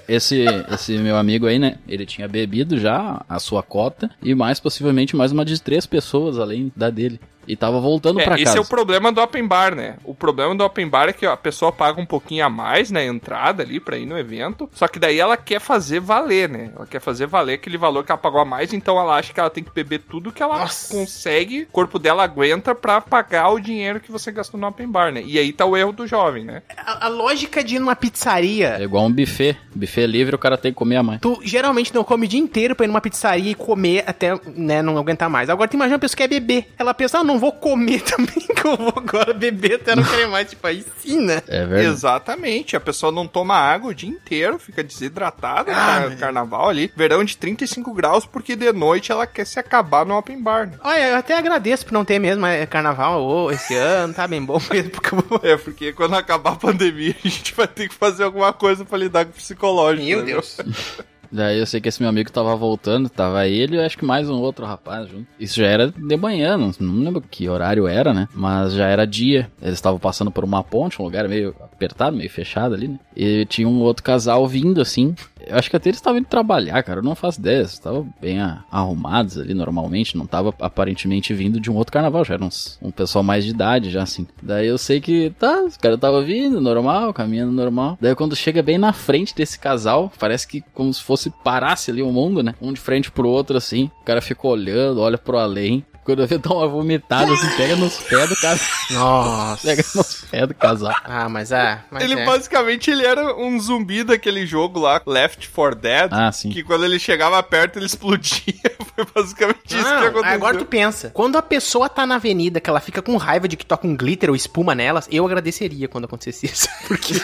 Esse, esse meu amigo aí, né? Ele tinha bebido já a sua cota e mais possivelmente mais uma de três pessoas além da dele. E tava voltando É, pra esse casa. é o problema do open bar, né? O problema do open bar é que a pessoa paga um pouquinho a mais na entrada ali pra ir no evento. Só que daí ela quer fazer valer, né? Ela quer fazer valer aquele valor que ela pagou a mais, então ela acha que ela tem que beber tudo que ela Nossa. consegue, o corpo dela aguenta pra pagar o dinheiro que você gastou no open bar, né? E aí tá o erro do jovem, né? A, a lógica de ir numa pizzaria. É igual um buffet. Buffet livre, o cara tem que comer a mais. Tu geralmente não come o dia inteiro pra ir numa pizzaria e comer até, né, não aguentar mais. Agora tu imagina uma pessoa que quer beber. Ela pensa, ah, não vou comer (laughs) também, que eu vou agora beber até não querer mais. Tipo, aí sim, né? É verdade. Exatamente. A pessoa não toma água o dia inteiro, fica desidratada no carnaval ali. Verão de 35 graus, porque de noite ela quer se acabar no open bar, né? Olha, eu até agradeço por não ter mesmo é, carnaval ô, esse ano, tá bem bom mesmo, porque. É, porque quando acabar a pandemia, (laughs) a gente vai ter que fazer alguma coisa pra lidar com o psicológico. Meu né, Deus. (laughs) Daí eu sei que esse meu amigo tava voltando, tava ele e acho que mais um outro rapaz junto. Isso já era de manhã, não, não lembro que horário era, né? Mas já era dia. Eles estavam passando por uma ponte, um lugar meio apertado, meio fechado ali, né? E tinha um outro casal vindo assim. Eu acho que até eles estavam indo trabalhar, cara. Eu não faço ideia. Eles estavam bem arrumados ali normalmente. Não tava aparentemente vindo de um outro carnaval. Já era uns, um pessoal mais de idade, já assim. Daí eu sei que, tá, os caras tava vindo, normal, caminhando normal. Daí quando chega bem na frente desse casal, parece que como se fosse parasse ali o mundo, né? Um de frente pro outro, assim. O cara fica olhando, olha pro além. Quando eu vi dar uma vomitada, assim, pega nos pés do cara. Nossa. Pega nos pés do casal. Ah, mas é. Mas Ele é. basicamente ele era um zumbi daquele jogo lá, Left 4 Dead. Ah, sim. Que quando ele chegava perto, ele explodia. (laughs) Foi basicamente isso Não, que aconteceu. agora tu pensa. Quando a pessoa tá na avenida, que ela fica com raiva de que toca um glitter ou espuma nelas, eu agradeceria quando acontecesse isso. (laughs) Porque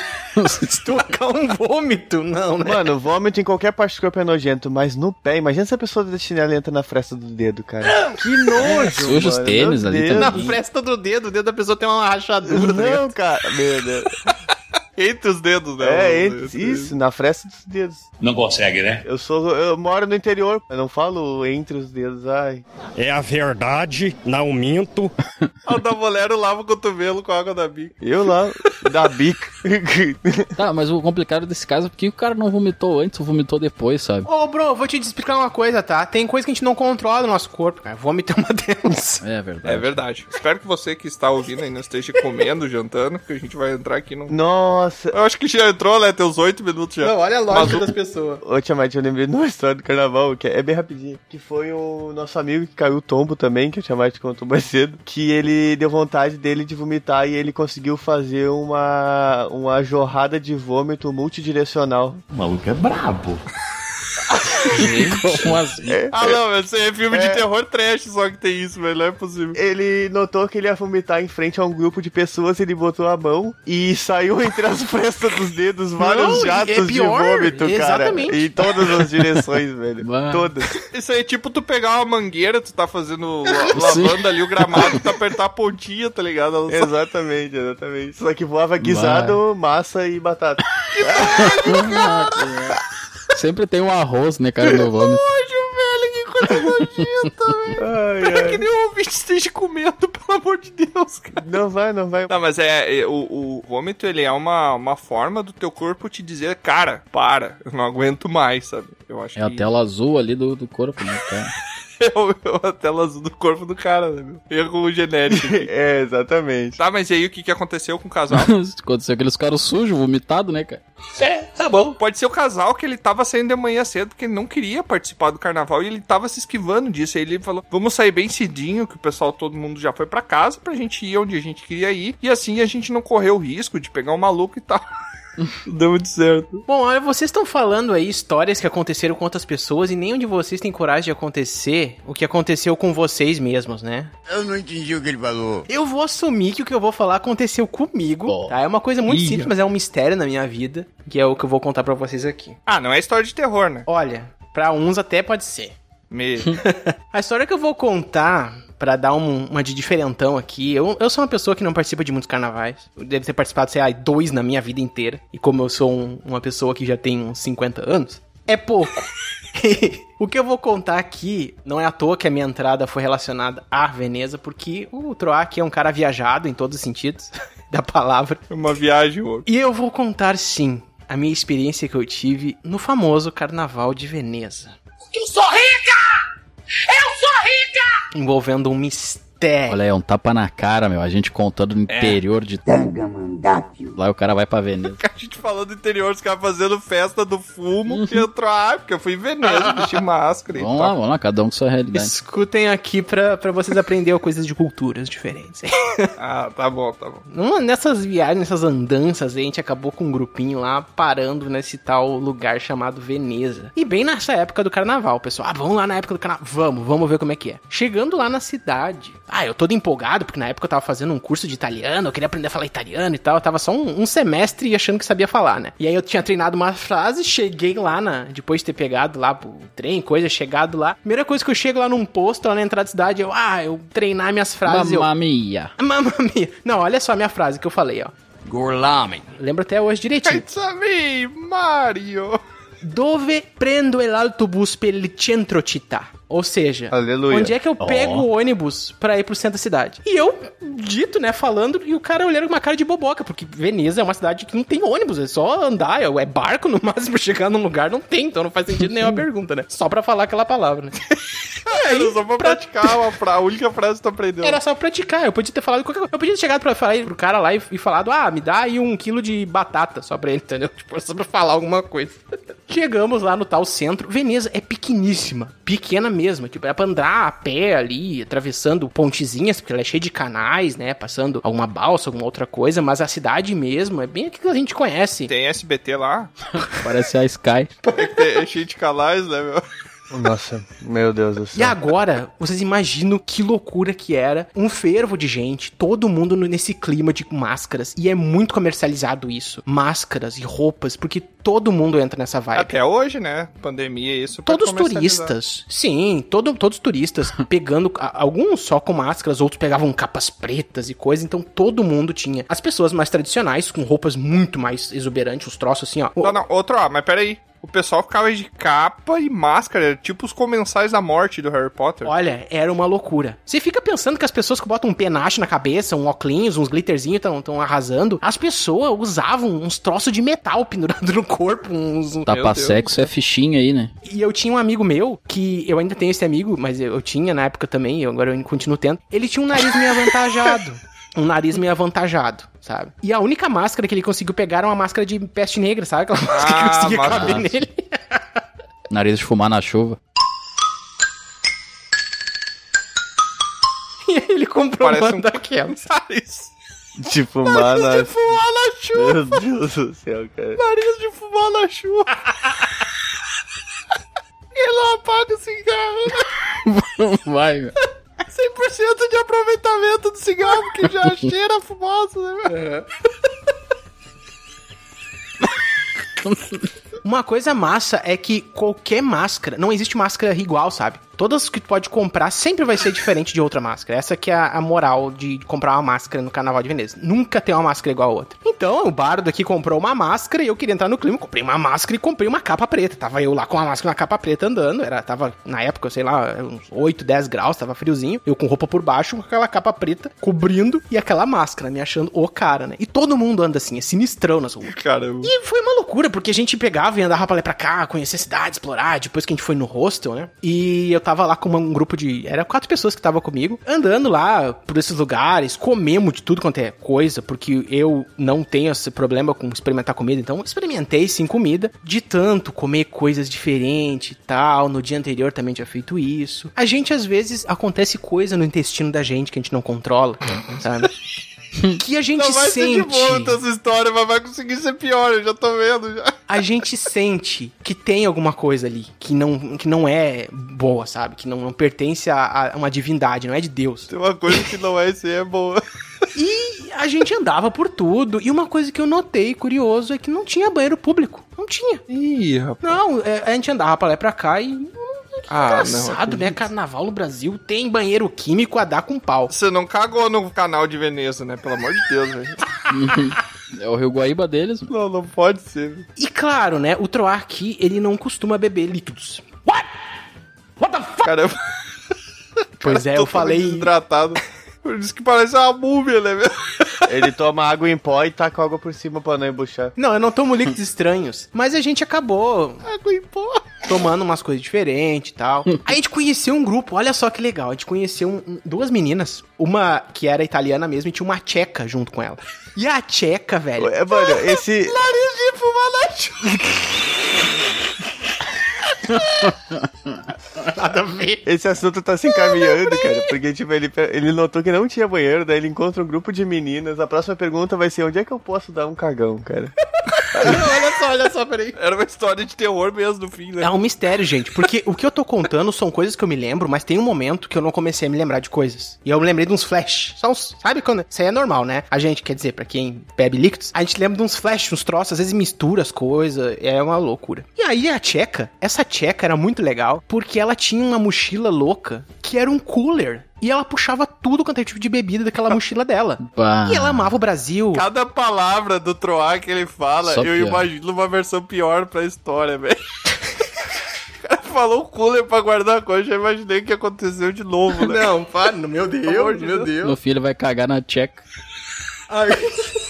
se tocar um vômito, não, né? Mano, vômito em qualquer parte do corpo é nojento, mas no pé, imagina se a pessoa da chinela entra na fresta do dedo, cara. Que nojo, Suja os tênis ali Deus. na fresta do dedo, o dedo da pessoa tem uma rachadura. tá? Não, cara, meu Deus. Entre os dedos, né? É, entre, isso, na fresta dos dedos. Não consegue, né? Eu sou. Eu moro no interior, eu não falo entre os dedos, ai. É a verdade, não minto. (laughs) O da mulher lava o cotovelo com água da bica. Eu lá, da bica. (laughs) Tá, mas o complicado desse caso é porque o cara não vomitou antes ou vomitou depois, sabe? Ô, bro, vou te explicar uma coisa, tá? Tem coisa que a gente não controla no nosso corpo, cara. Vômito é uma delas. É verdade. É verdade. Espero que você que está ouvindo aí não esteja comendo, jantando, porque a gente vai entrar aqui no. Nossa. Eu acho que já entrou, né? Tem uns oito minutos já. Não, olha a Mas lógica o- das pessoas. Ô, Tiamat, eu lembrei de uma história do carnaval, que é bem rapidinho. Que foi o nosso amigo que caiu o tombo também, que o Tiamat contou mais cedo. Que ele deu vontade dele de vomitar e ele conseguiu fazer uma, uma jorrada de vômito multidirecional. O maluco é brabo. (laughs) Como assim? Ah, não, mas isso aí é filme É. de terror trash só que tem isso, velho. Não é possível. Ele notou que ele ia vomitar em frente a um grupo de pessoas, ele botou a mão e saiu entre as (laughs) frestas dos dedos vários Não, jatos é pior, de vômito, cara. exatamente. Em todas as direções, (laughs) velho. Bah. Todas. Isso aí é tipo tu pegar uma mangueira, tu tá fazendo lavando ali o gramado, tu apertar a pontinha, tá ligado? Exatamente, exatamente. Só que voava guisado, massa e batata. Sempre tem um arroz, né, cara, no vômito. Nojo, (laughs) velho, que coisa nojenta, velho. (laughs) Ai, Espero ai. que nem o ouvinte esteja comendo, pelo amor de Deus, cara. Não vai, não vai. Não, mas é, é, o, o vômito, ele é uma, uma forma do teu corpo te dizer, cara, para, eu não aguento mais, sabe? Eu acho É a que tela azul ali do, do corpo, né, cara? (laughs) (laughs) é o- a tela azul do corpo do cara, né, meu? Erro genético. (laughs) É, exatamente. tá, mas e aí o que, que aconteceu com o casal? (laughs) Aconteceu aqueles caras sujos, vomitados, né, cara? É, tá bom. Pode ser o casal que ele tava saindo de manhã cedo porque ele não queria participar do carnaval e ele tava se esquivando disso. Aí ele falou: vamos sair bem cedinho, que o pessoal, todo mundo já foi pra casa, pra gente ir onde a gente queria ir. E assim a gente não correu o risco de pegar um maluco e tal. (laughs) Deu muito certo. Bom, olha, vocês estão falando aí histórias que aconteceram com outras pessoas e nenhum de vocês tem coragem de acontecer o que aconteceu com vocês mesmos, né? Eu não entendi o que ele falou. Eu vou assumir que o que eu vou falar aconteceu comigo, tá? É uma coisa muito Ih. simples, mas é um mistério na minha vida, que é o que eu vou contar pra vocês aqui. Ah, não é história de terror, né? Olha, pra uns até pode ser. Me... (laughs) (laughs) A história que eu vou contar, pra dar um- uma de diferentão aqui, eu, eu sou uma pessoa que não participa de muitos carnavais. Eu devo ter participado, sei lá, dois na minha vida inteira. E como eu sou um- uma pessoa que já tem uns 50 anos, é pouco. (laughs) o que eu vou contar aqui, não é à toa que a minha entrada foi relacionada à Veneza, porque o Troac é um cara viajado em todos os sentidos (laughs) da palavra. Uma viagem, ô. E eu vou contar, sim, a minha experiência que eu tive no famoso Carnaval de Veneza. Eu sou rica! Eu sou rica! Envolvendo um mistério. Olha aí, é um tapa na cara, meu. A gente contando no interior de. Lá o cara vai pra Veneza. (laughs) A gente falando do interior, os caras fazendo festa do fumo. E entrou, ah, porque eu fui em Veneza, vesti (laughs) máscara e Vamos lá, tal. vamos lá, cada um com sua realidade. Escutem aqui pra, pra vocês aprenderem coisas de culturas diferentes. (laughs) Ah, tá bom, tá bom. Numa, nessas viagens, nessas andanças, a gente acabou com um grupinho lá parando nesse tal lugar chamado Veneza. E bem nessa época do carnaval, pessoal. Ah, vamos lá na época do carnaval. Vamos, vamos ver como é que é. Chegando lá na cidade. Ah, eu todo empolgado, porque na época eu tava fazendo um curso de italiano, eu queria aprender a falar italiano e tal. Eu tava só um, um semestre achando que sabia falar, né? E aí eu tinha treinado uma frase, cheguei lá na. Depois de ter pegado lá o trem, coisa, chegado lá. Primeira coisa que eu chego lá num posto, lá na entrada da cidade, eu, ah, eu treinar minhas frases. eu, Mamma mia. (laughs) Mamma mia. Não, olha só a minha frase que eu falei, ó. Gorlamen. Lembro até hoje direitinho. It's a me, Mario. Dove prendo l'autobus per il centro città? Ou seja, Aleluia. onde é que eu pego o ônibus pra ir pro centro da cidade? E eu, dito, né, falando, e o cara olhando com uma cara de boboca, porque Veneza é uma cidade que não tem ônibus, é só andar, é é barco no (laughs) máximo pra chegar num lugar, não tem, então não faz sentido nenhuma (laughs) pergunta, né? Só pra falar aquela palavra, né? (laughs) Era só pra praticar uma fra... a única frase que tu aprendeu. Era só praticar. Eu podia ter falado qualquer coisa. Eu podia ter chegado pra falar pro cara lá e, e falado, ah, me dá aí um quilo de batata só pra ele, entendeu? Tipo, só pra falar alguma coisa. Chegamos lá no tal centro. Veneza é pequeníssima. Pequena mesmo. Tipo, é pra andar a pé ali, atravessando pontezinhas, porque ela é cheia de canais, né? Passando alguma balsa, alguma outra coisa. Mas a cidade mesmo é bem aquilo que a gente conhece. Tem SBT lá. Parece a Sky. É cheio de canais, né, meu? Nossa, meu Deus do E céu. agora, vocês imaginam que loucura que era. Um fervo de gente, todo mundo nesse clima de máscaras. E é muito comercializado isso. Máscaras e roupas, porque todo mundo entra nessa vibe. Até hoje, né? Pandemia, isso. pra Todos turistas. Sim, todo, todos turistas (laughs) pegando. Alguns só com máscaras, outros pegavam capas pretas e coisa. Então todo mundo tinha. As pessoas mais tradicionais, com roupas muito mais exuberantes, os troços assim, ó. Não, não, outro, ó, mas peraí. O pessoal ficava de capa e máscara, tipo os comensais da morte do Harry Potter. Olha, era uma loucura. Você fica pensando que as pessoas que botam um penache na cabeça, um óculos, uns glitterzinhos estão arrasando. As pessoas usavam uns troços de metal (laughs) pendurado no corpo, uns. Tapa sexo é fichinha aí, né? E eu tinha um amigo meu, que eu ainda tenho esse amigo, mas eu, eu tinha na época também, eu agora eu continuo tendo. Ele tinha um nariz meio avantajado. (laughs) Um nariz meio avantajado, sabe? E a única máscara que ele conseguiu pegar era uma máscara de peste negra, sabe? Aquela máscara que Ah, conseguia massa. caber nele. (laughs) Nariz de fumar na chuva. E aí ele comprou Parece uma um- daquelas. (laughs) Nariz. De fumar na... de fumar na chuva. Meu Deus do céu, cara. Nariz de fumar na chuva. (laughs) Ele não apaga o cigarro. Vai, meu. 100% de aproveitamento do cigarro, porque já (laughs) cheira a fumaça, né? meu? (laughs) Uma coisa massa é que qualquer máscara, não existe máscara igual, sabe? Todas que tu pode comprar sempre vai ser diferente de outra máscara. Essa que é a, a moral de comprar uma máscara no Carnaval de Veneza. Nunca tem uma máscara igual a outra. Então, o bardo aqui comprou uma máscara e eu queria entrar no clima. Comprei uma máscara e comprei uma capa preta. Tava eu lá com a máscara e uma capa preta andando. Era, tava, na época, sei lá, uns 8, 10 graus, tava friozinho. Eu com roupa por baixo, com aquela capa preta, cobrindo, e aquela máscara, me achando o cara, né? E todo mundo anda assim, é sinistrão nas ruas. Caramba. E foi uma loucura, porque a gente pegava e andava pra lá e pra cá, conhecer a cidade, explorar, depois que a gente foi no hostel, né? E eu tava lá com um grupo de. Era quatro pessoas que estavam comigo, andando lá por esses lugares, comemos de tudo quanto é coisa, porque eu não tenho esse problema com experimentar comida, então experimentei sim comida, de tanto comer coisas diferentes e tal. No dia anterior também tinha feito isso. A gente, às vezes, acontece coisa no intestino da gente que a gente não controla, (laughs) sabe? (laughs) Que a gente Não vai ser de sente. boa essa história, mas vai conseguir ser pior, eu já tô vendo já. a gente sente que tem alguma coisa ali que não, que não é boa, sabe? Que não, não pertence a, a uma divindade, não é de Deus. Tem uma coisa que não é aí, é boa. E a gente andava por tudo. E uma coisa que eu notei curioso é que não tinha banheiro público. Não tinha. Ih, rapaz. Não, é, a gente andava pra lá e pra cá e. Ah, Engraçado, né? Carnaval no Brasil tem banheiro químico a dar com pau. Você não cagou no canal de Veneza, né? Pelo amor de Deus, velho. (laughs) É o Rio Guaíba deles. Não, não pode ser. velho. E claro, né? O Troar aqui, ele não costuma beber líquidos. Caramba. (laughs) Pois é, eu falei. Desidratado. Por isso que parece uma múmia, né, meu? Ele toma água em pó e taca água por cima pra não embuchar. Não, eu não tomo líquidos estranhos. Mas a gente acabou Água em pó. Tomando umas coisas diferentes e tal. (laughs) A gente conheceu um grupo, olha só que legal. A gente conheceu um- um- duas meninas. Uma que era italiana mesmo e tinha uma tcheca junto com ela. E a tcheca, velho. É, mano, esse. Nariz de fumar na. (laughs) Nada a ver. Esse assunto tá se encaminhando, cara. Porque, tipo, ele, ele notou que não tinha banheiro, daí ele encontra um grupo de meninas. A próxima pergunta vai ser: onde é que eu posso dar um cagão, cara? (laughs) olha só, olha só, peraí. Era uma história de terror mesmo no fim, né? É um mistério, gente, porque o que eu tô contando são coisas que eu me lembro, mas tem um momento que eu não comecei a me lembrar de coisas. E eu me lembrei de uns flash. Só uns, sabe quando. Isso aí é normal, né? A gente, quer dizer, pra quem bebe líquidos, a gente lembra de uns flash, uns troços, às vezes mistura as coisas, é uma loucura. E aí a tcheca, essa tcheca era muito legal, porque ela tinha uma mochila louca que era um cooler. E ela puxava tudo quanto é tipo de bebida daquela mochila dela. Bah. E ela amava o Brasil. Cada palavra do Troar que ele fala, Só eu pior. imagino uma versão pior pra história, velho. (laughs) O cara falou cooler pra guardar a coisa, já imaginei o que aconteceu de novo, né? Não, para, meu Deus, de meu Deus. Meu filho vai cagar na tcheca.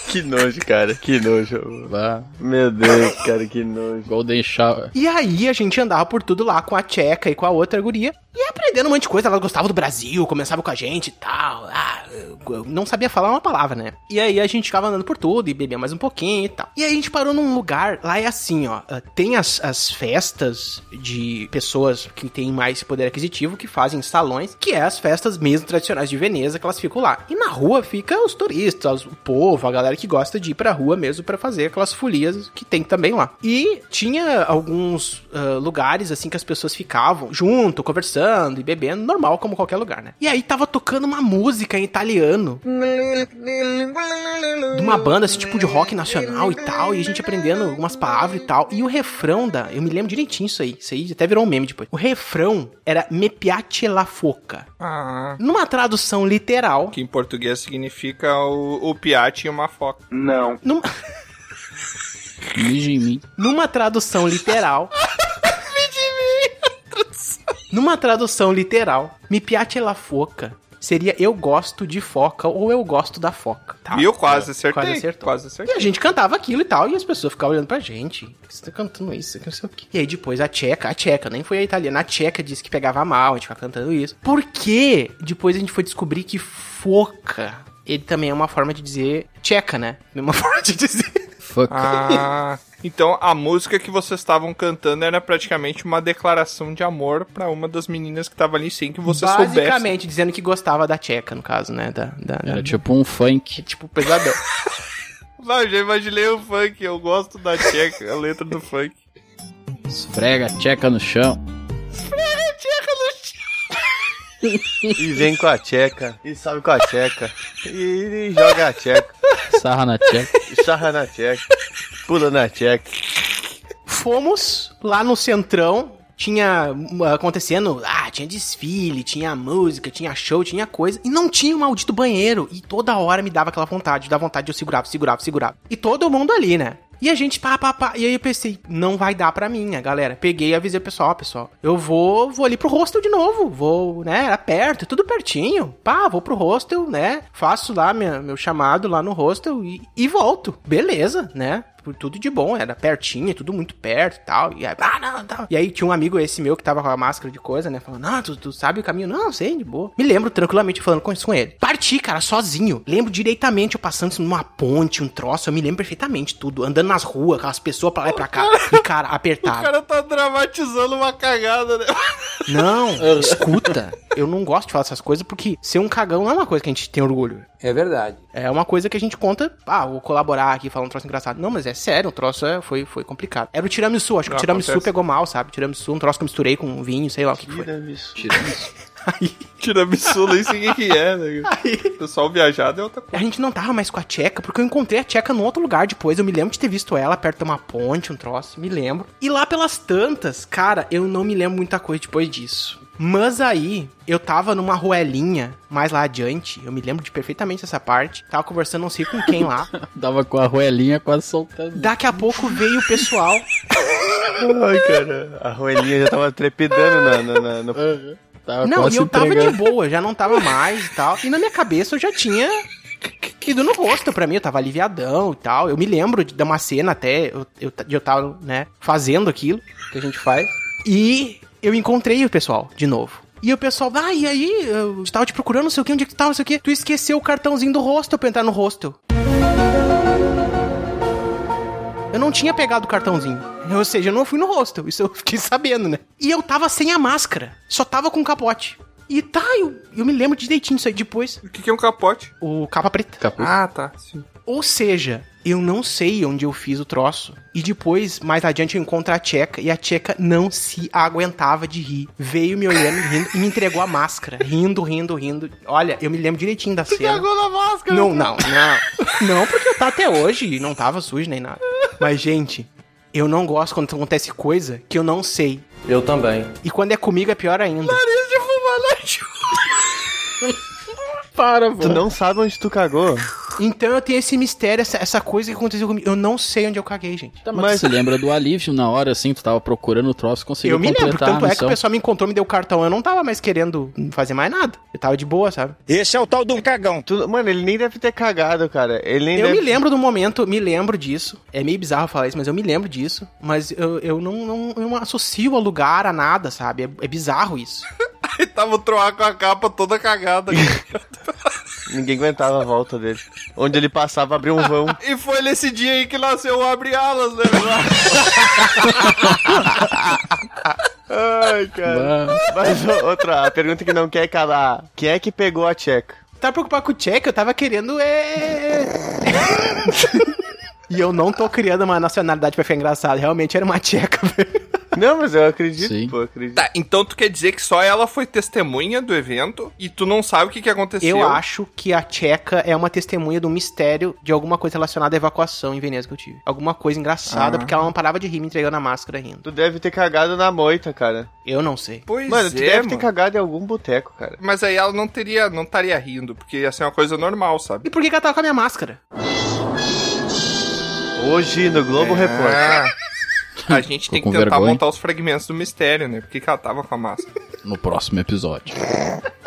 (laughs) Que nojo, cara. Que nojo. Bah. Meu Deus, cara, que nojo. Golden Shower. E aí a gente andava por tudo lá com a tcheca e com a outra guria. E aprendendo um monte de coisa. Ela gostava do Brasil, começava com a gente e tal. Ah, eu não sabia falar uma palavra, né? E aí a gente ficava andando por tudo e bebia mais um pouquinho e tal. E aí a gente parou num lugar, lá é assim, ó. ah, Tem as, as festas de pessoas que têm mais poder aquisitivo, que fazem salões, que é as festas mesmo tradicionais de Veneza, que elas ficam lá. E na rua fica os turistas, o povo, a galera que gosta de ir pra rua mesmo pra fazer aquelas folias que tem também lá. E tinha alguns ah, lugares, assim, que as pessoas ficavam junto, conversando e bebendo, normal como qualquer lugar, né? E aí tava tocando uma música em italiano de uma banda, assim, tipo de rock nacional e tal, e a gente aprendendo algumas palavras e tal. E o refrão da. Eu me lembro direitinho isso aí. Isso aí até virou um meme depois. O refrão era Me piace la foca. Ah. Numa tradução literal. Que em português significa o, o piate e uma foca. Não. Num- (laughs) Mija em mim. Numa tradução literal. (laughs) Numa tradução literal, me piace la foca seria eu gosto de foca ou eu gosto da foca. Tá? Viu? Quase acertei. Quase acertou. Quase E acertei. a gente cantava aquilo e tal, e as pessoas ficavam olhando pra gente. Por que você tá cantando isso? Que não sei o quê. E aí depois a tcheca, a tcheca, nem foi a italiana, a tcheca disse que pegava mal, a gente ficava cantando isso. Por que depois a gente foi descobrir que foca, ele também é uma forma de dizer tcheca, né? Uma (laughs) forma de dizer. Fuck. Ah, então a música que vocês estavam cantando era praticamente uma declaração de amor pra uma das meninas que tava ali sem que você soubesse. Basicamente, dizendo que gostava da tcheca, no caso, né? Da, da, Era da- tipo um funk. tipo pesadão. (laughs) Não, já imaginei o funk, eu gosto da tcheca, a letra do funk. Esfrega a tcheca no chão. E vem com a tcheca, e sobe com a tcheca, e, e joga a tcheca, Sarra na tcheca. e sarra na tcheca, pula na tcheca. Fomos lá no centrão, tinha uh, acontecendo, ah, tinha desfile, tinha música, tinha show, tinha coisa, e não tinha o maldito banheiro. E toda hora me dava aquela vontade, dava vontade de eu segurava, segurava, segurava. E todo mundo ali, né? E a gente, pá, pá, pá. E aí eu pensei, não vai dar pra mim, a galera. Peguei e avisei o pessoal, pessoal, eu vou, vou ali pro hostel de novo. Vou, né? Era perto, tudo pertinho. Pá, vou pro hostel, né? Faço lá minha, meu chamado lá no hostel e, e volto. Beleza, né? Por tudo de bom, era pertinho, tudo muito perto e tal. E aí, ah, não, tal. E aí tinha um amigo esse meu que tava com a máscara de coisa, né? Falando, não, tu, tu sabe o caminho? Não, sei, de boa. Me lembro tranquilamente falando com isso com ele. Parti, cara, sozinho. Lembro direitamente eu passando numa ponte, um troço. Eu me lembro perfeitamente tudo. Andando nas ruas, aquelas pessoas pra lá e pra cá. (laughs) E, cara, O apertado. cara tá dramatizando uma cagada, né? (laughs) Não, escuta. Eu não gosto de falar essas coisas porque ser um cagão não é uma coisa que a gente tem orgulho. É verdade. É uma coisa que a gente conta, ah, vou colaborar aqui, falar um troço engraçado. Não, mas é sério, o troço é, foi, foi complicado. Era o tiramisu, acho que Não, o tiramisu acontece. pegou mal, sabe? Tiramisu, um troço que eu misturei com vinho, sei lá o que, que foi. (laughs) Aí, Tiramisu, nem sei o que que é, né? aí, Pessoal viajado é outra coisa. a gente não tava mais com a Tcheca, porque eu encontrei a Tcheca num outro lugar depois. Eu me lembro de ter visto ela perto de uma ponte, um troço, me lembro. E lá pelas tantas, cara, eu não me lembro muita coisa depois disso. Mas aí, eu tava numa ruelinha mais lá adiante, eu me lembro de perfeitamente essa parte. Tava conversando não sei com quem lá. (laughs) Dava com a roelinha quase soltando. Daqui a pouco veio o pessoal. (laughs) Ai, cara, a roelinha já tava trepidando na, na, na- no... Tava Não, quase e eu se tava de entregando. boa, já não tava (laughs) mais e tal. E na minha cabeça eu já tinha ido no rosto pra mim, eu tava aliviadão e tal. Eu me lembro de, de uma cena até, eu, eu, de eu tava, né, fazendo aquilo que a gente faz. E eu encontrei o pessoal de novo. E o pessoal, ah, e aí? Eu tava te procurando, não sei o que, onde é que tu tava, não sei o que. Tu esqueceu o cartãozinho do hostel pra entrar no hostel. Eu não tinha pegado o cartãozinho. Ou seja, eu não fui no hostel. Isso eu fiquei sabendo, né? E eu tava sem a máscara. Só tava com o capote. E tá, eu, eu me lembro direitinho disso aí depois. O que que é um capote? O capa preta. Capuz. Ah, tá. Sim. Ou seja, eu não sei onde eu fiz o troço. E depois, mais adiante, eu encontro a Tcheca. E a Tcheca não se aguentava de rir. Veio me olhando, rindo, e me entregou a máscara. Rindo, rindo, rindo. Olha, eu me lembro direitinho da cena. Cagou na máscara. Não, não, não. Não, porque tá até hoje e não tava sujo nem nada. Mas, gente, eu não gosto quando acontece coisa que eu não sei. Eu também. E quando é comigo é pior ainda. Nariz Para, Tu não sabe onde tu cagou? Então eu tenho esse mistério, essa, essa coisa que aconteceu comigo. Eu não sei onde eu caguei, gente. Tá, mas, se lembra do alívio na hora, assim, tu tava procurando o troço, conseguiu eu me lembro, tanto é que o pessoal me encontrou, me deu o cartão. Eu não tava mais querendo fazer mais nada. Eu tava de boa, sabe? Esse é o tal do cagão. Tu- mano, ele nem deve ter cagado, cara. Ele nem Eu deve... me lembro do momento, me lembro disso. É meio bizarro falar isso, mas eu me lembro disso. Mas eu, eu não, não, eu não associo a lugar a nada, sabe? É, é bizarro isso. (laughs) Aí (laughs) tava o Troá com a capa toda cagada. (laughs) Ninguém aguentava a volta dele. Onde ele passava, abria um vão. E foi nesse dia aí que nasceu o Abre Alas, né? (laughs) Ai, cara. Mas ô, outra, a pergunta que não quer calar. Quem é que pegou a tcheca? Tá preocupado com o check? Eu tava querendo é. e eu não tô criando uma nacionalidade pra ficar engraçado. Realmente era uma tcheca, velho. (laughs) Não, mas eu acredito, Sim. pô, eu acredito. Tá, então tu quer dizer que só ela foi testemunha do evento e tu não sabe o que, que aconteceu? Eu acho que a tcheca é uma testemunha do mistério de alguma coisa relacionada à evacuação em Veneza que eu tive. Alguma coisa engraçada, Ah. porque ela não parava de rir me entregando a máscara rindo. Tu deve ter cagado na moita, cara. Eu não sei. Pois Mano, tu é, deve ter mano. cagado em algum boteco, cara. Mas aí ela não teria, não estaria rindo, porque ia ser uma coisa normal, sabe? E por que, que ela tava com a minha máscara? Hoje no Globo Repórter. (laughs) A (laughs) gente tem que tentar vergonha. montar os fragmentos do mistério, né? Por que, que ela tava com a máscara? No próximo episódio. (laughs)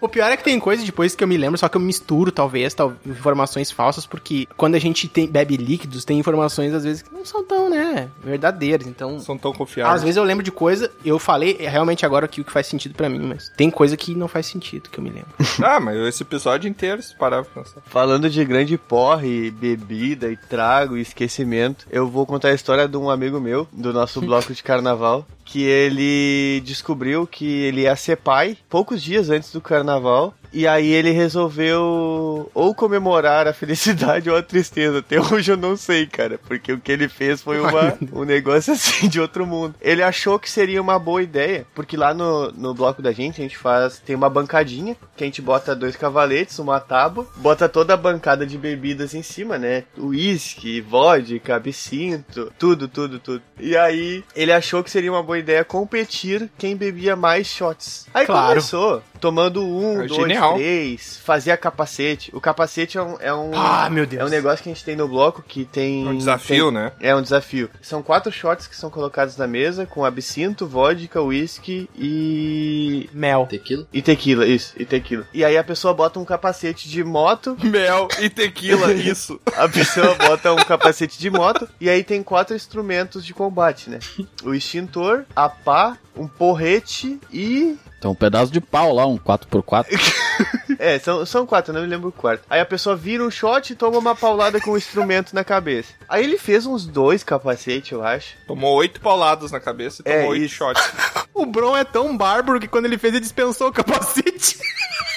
O pior é que tem coisa depois que eu me lembro, só que eu misturo, talvez, tal, informações falsas, porque quando a gente tem, bebe líquidos, tem informações, às vezes, que não são tão, né, verdadeiras. Então, São tão confiáveis. às vezes eu lembro de coisa, eu falei é realmente agora aqui o que faz sentido pra mim, mas tem coisa que não faz sentido, que eu me lembro. (laughs) Ah, mas esse episódio inteiro, se parar pra pensar. Falando de grande porre, bebida e trago e esquecimento, eu vou contar a história de um amigo meu, do nosso bloco de carnaval, que ele descobriu que ele ia ser pai poucos dias antes do carnaval. E aí ele resolveu ou comemorar a felicidade ou a tristeza. Até hoje eu não sei, cara. Porque o que ele fez foi uma, um negócio (laughs) assim de outro mundo. Ele achou que seria uma boa ideia. Porque lá no, no bloco da gente, a gente faz. Tem uma bancadinha. Que a gente bota dois cavaletes, uma tábua. Bota toda a bancada de bebidas em cima, né? Uísque, vodka, absinto. Tudo, tudo, tudo. E aí ele achou que seria uma boa ideia competir quem bebia mais shots. Aí Claro. começou. Tomando um, É dois, genial. três, fazia capacete. O capacete é um, é um. Ah, meu Deus. É um negócio que a gente tem no bloco que tem. É um desafio, tem- né? É um desafio. São quatro shots que são colocados na mesa com absinto, vodka, whisky e. Mel. Tequila? E tequila, isso, e tequila. E aí a pessoa bota um capacete de moto, (laughs) Mel e tequila, (laughs) isso. a pessoa bota um capacete de moto, e aí tem quatro instrumentos de combate, né? O extintor, a pá, um porrete e. Então um pedaço de pau lá, um 4x4. (laughs) É, são, são quatro, não me lembro o quarto. Aí a pessoa vira um shot e toma uma paulada com o instrumento na cabeça. Aí ele fez uns dois capacetes, eu acho. Tomou oito pauladas na cabeça e É, tomou oito isso. shots. (laughs) O Bron é tão bárbaro que quando ele fez, ele dispensou o capacete.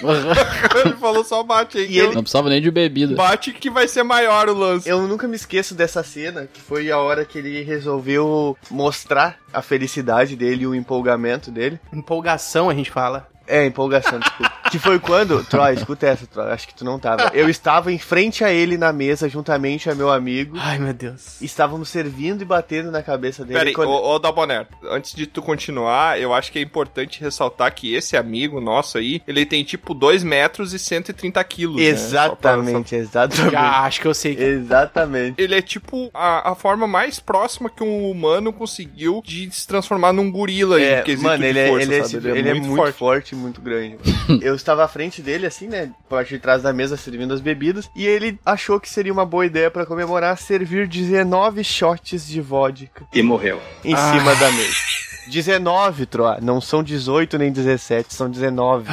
(laughs) Ele falou só bate aí. E ele- Não precisava nem de bebida. Bate que vai ser maior o lance. Eu nunca me esqueço dessa cena, que foi a hora que ele resolveu mostrar a felicidade dele e o empolgamento dele. Empolgação, a gente fala. É, empolgação, desculpa. (laughs) Que foi quando. Troy, escuta essa, Troy. Acho que tu não tava. Eu estava em frente a ele na mesa, juntamente a meu amigo. Ai, meu Deus. Estávamos servindo e batendo na cabeça dele. Pera aí, quando- ô, ô Dalboner, antes de tu continuar, eu acho que é importante ressaltar que esse amigo nosso aí, ele tem tipo 2 metros e 130 quilos. né? Só pra- Exatamente, exatamente. Já acho que eu sei. que- Exatamente. Ele é tipo a, a forma mais próxima que um humano conseguiu de se transformar num gorila É, em quesito mano, de ele, é, força, ele, é, ele é muito, forte. Muito grande. mano. (laughs) eu estava à frente dele, assim, né? Parte de trás da mesa, servindo as bebidas. E ele achou que seria uma boa ideia pra comemorar servir 19 shots de vodka E morreu. em cima da mesa. 19, Troa. Não são 18 nem 17, são 19.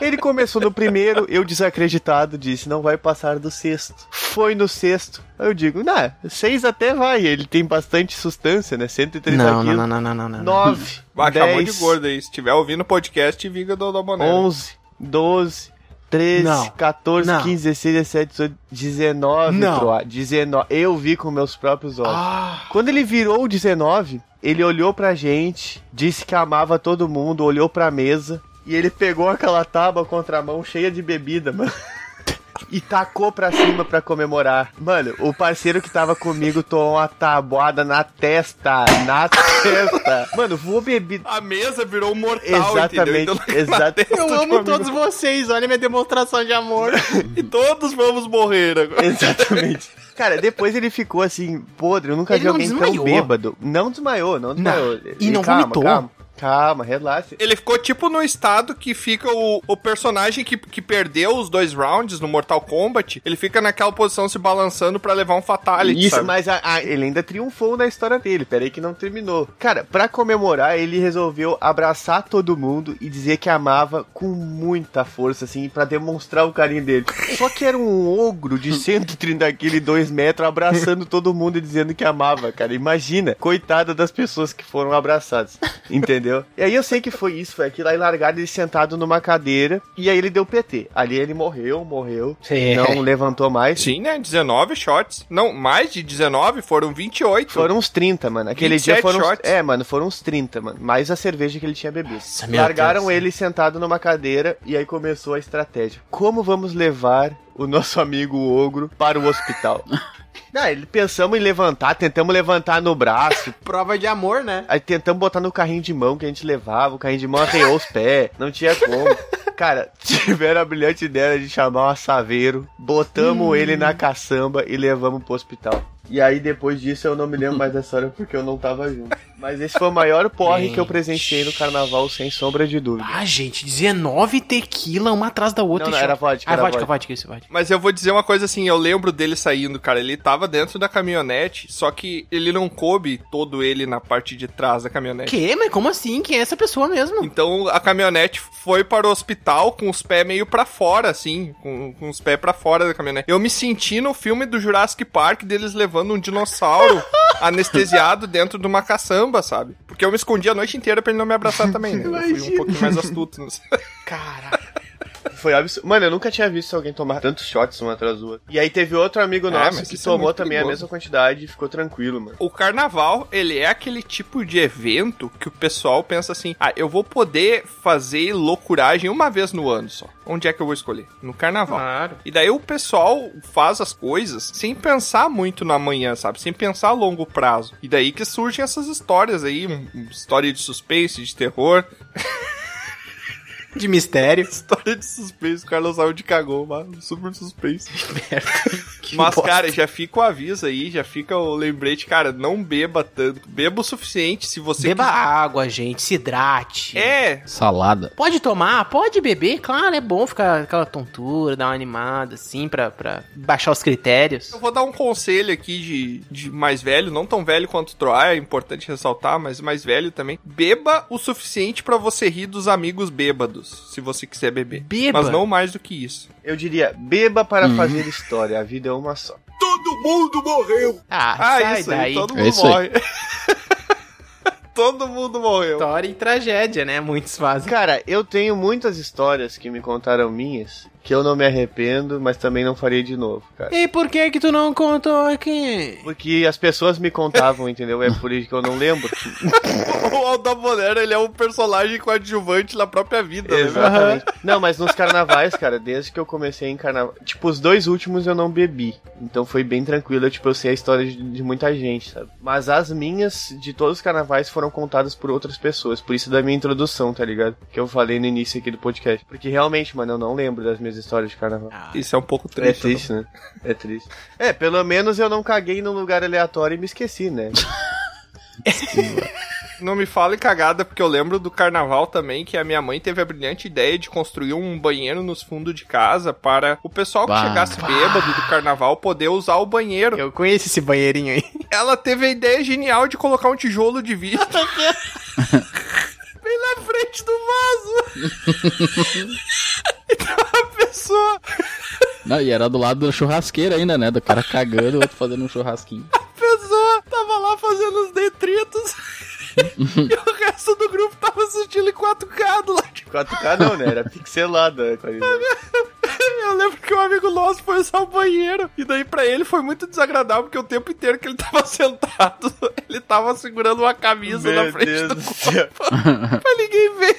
Ele começou no primeiro, eu desacreditado, disse, não vai passar do sexto. Foi no sexto. Aí eu digo, nah, seis até vai. Ele tem bastante sustância, né? 130 Não, quilos. não, não, não, não, não, não. 9, Vai chamar de 10, gordo aí. Se tiver ouvindo o podcast, viga do Dalboner. 11, 12, 13, Não. 14, Não. 15, 16, 17, 18, 19, Não. Troa. 19. Eu vi com meus próprios olhos. Ah, Quando ele virou o 19, ele olhou pra gente, disse que amava todo mundo, olhou pra mesa e ele pegou aquela tábua contra a mão cheia de bebida, mano. E tacou pra cima pra comemorar. Mano, o parceiro que tava comigo tomou uma tabuada na testa. Na testa. Mano, voou bebida. A mesa virou um mortal, Exatamente, entendeu? Então, (laughs) exatamente. testa eu amo todos vocês, olha minha demonstração de amor. E todos vamos morrer agora. Exatamente. Cara, depois ele ficou assim, podre. Eu nunca Ele vi não alguém tão desmaiou? bêbado. Não desmaiou, não desmaiou. E não calma, vomitou? calma. Calma, relaxa. Ele ficou tipo no estado que fica o, o personagem que, que perdeu os dois rounds no Mortal Kombat. Ele fica naquela posição se balançando pra levar um Fatality. Isso, sabe? mas a- a- ele ainda triunfou na história dele. Peraí que não terminou. Cara, pra comemorar, ele resolveu abraçar todo mundo e dizer que amava com muita força, assim, pra demonstrar o carinho dele. Só que era um ogro de (laughs) 130 quilos e 2 metros abraçando todo mundo e dizendo que amava, cara. Imagina, coitada das pessoas que foram abraçadas. (laughs) Entendeu? E aí eu sei que foi isso, foi aquilo aí largaram ele sentado numa cadeira e aí ele deu PT. Ali ele morreu, morreu. É. Não levantou mais. Sim, né? 19 shots. Não, mais de 19, foram 28. Foram uns 30, mano. Aquele 27 dia foram. uns- shots. É, mano, foram uns 30, mano. Mais a cerveja que ele tinha bebido. meu Largaram Deus. ele sentado numa cadeira e aí começou a estratégia. Como vamos levar o nosso amigo ogro para o hospital? (laughs) Não, ele pensamos em levantar, tentamos levantar no braço, (laughs) Prova de amor, né? aí tentamos botar no carrinho de mão que a gente levava, o carrinho de mão arreou os pés, não tinha como. Cara, (laughs) tiveram a brilhante ideia de chamar um assaveiro, botamos ele na caçamba e levamos pro hospital. E aí depois disso eu não me lembro mais da história porque eu não tava junto. Mas esse foi o maior porre que eu presenciei no carnaval, sem sombra de dúvida. Ah, gente, 19 tequila, uma atrás da outra. Não, não, era vodka, Ah, era vodka, vodka. vodka, isso, vodka. Mas eu vou dizer uma coisa assim, eu lembro dele saindo, cara. Ele tava dentro da caminhonete, só que ele não coube todo ele na parte de trás da caminhonete. Que? Mas como assim? Quem é essa pessoa mesmo? Então a caminhonete foi para o hospital com os pés meio pra fora, assim, com, com os pés pra fora da caminhonete. Eu me senti no filme do Jurassic Park deles levando um dinossauro (laughs) anestesiado dentro de uma caçamba, sabe? Porque eu me escondi a noite inteira pra ele não me abraçar também, né? Eu fui um pouquinho mais astuto. Não sei. Cara. Foi absurdo. Mano, eu nunca tinha visto alguém tomar tantos shots um atrás do outro. E aí teve outro amigo É, nosso mas que é tomou muito também a mesma quantidade e ficou tranquilo, mano. O carnaval, ele é aquele tipo de evento que o pessoal pensa assim: ah, eu vou poder fazer loucuragem uma vez no ano só. Onde é que eu vou escolher? No carnaval. Claro. E daí o pessoal faz as coisas sem pensar muito no amanhã, sabe? Sem pensar a longo prazo. E daí que surgem essas histórias aí, um- uma história de suspense, de terror. (laughs) De mistério. (laughs) História de suspense, o Carlos Aldi cagou, mano. Super suspense. (laughs) Que Mas, bosta. cara, já fica o aviso aí, já fica o lembrete, cara, não beba tanto. Beba o suficiente se você Beba quiser. água, gente, se hidrate. É, Salada. Pode tomar, pode beber, claro, é bom ficar aquela tontura, dar uma animada, assim, pra, pra baixar os critérios. Eu vou dar um conselho aqui de, de mais velho, não tão velho quanto o Troá, é importante ressaltar, mas mais velho também. Beba o suficiente pra você rir dos amigos bêbados, se você quiser beber. Beba. Mas não mais do que isso. Eu diria, beba para fazer história, a vida é uma só. Todo mundo morreu. Ah, Ah, sai isso daí. aí, todo É mundo aí. morre. (laughs) todo mundo morreu. História e tragédia, né? Muitos fazem. Cara, eu tenho muitas histórias que me contaram minhas, que eu não me arrependo, mas também não faria de novo, cara. E por que que tu não contou aqui? Porque as pessoas me contavam, entendeu? É por isso que eu não lembro. (laughs) O Aldabonero, ele é um personagem coadjuvante na própria vida, né? Exatamente. Não, mas nos carnavais, cara, desde que eu comecei em carnaval. Tipo, os dois últimos eu não bebi. Então foi bem tranquilo. Eu, tipo, eu sei a história de, de muita gente, sabe? Mas as minhas, de todos os carnavais, foram contadas por outras pessoas. Por isso da minha introdução, tá ligado? Que eu falei no início aqui do podcast. Porque realmente, mano, eu não lembro das minhas histórias de carnaval. Isso é um pouco É triste. triste, né? É triste. É, pelo menos eu não caguei num lugar aleatório e me esqueci, né? (laughs) Não me fale cagada, porque eu lembro do carnaval também que a minha mãe teve a brilhante ideia de construir um banheiro nos fundos de casa para o pessoal que Bah. chegasse bêbado do carnaval poder usar o banheiro. Eu conheço esse banheirinho aí. Ela teve a ideia genial de colocar um tijolo de vidro. (laughs) Bem na frente do vaso. (laughs) então a pessoa, Não, e era do lado do churrasqueiro ainda, né? Do cara cagando, o outro fazendo um churrasquinho. a pessoa tava lá fazendo os detritos. (laughs) e o resto do grupo tava assistindo em 4K do lado de 4K não, né? Era pixelada a qualidade. (laughs) Eu lembro que um amigo nosso foi usar o banheiro. E daí pra ele foi muito desagradável, porque o tempo inteiro que ele tava (laughs) sentado, ele tava segurando uma camisa na Meu frente Deus do do corpo pra ninguém ver.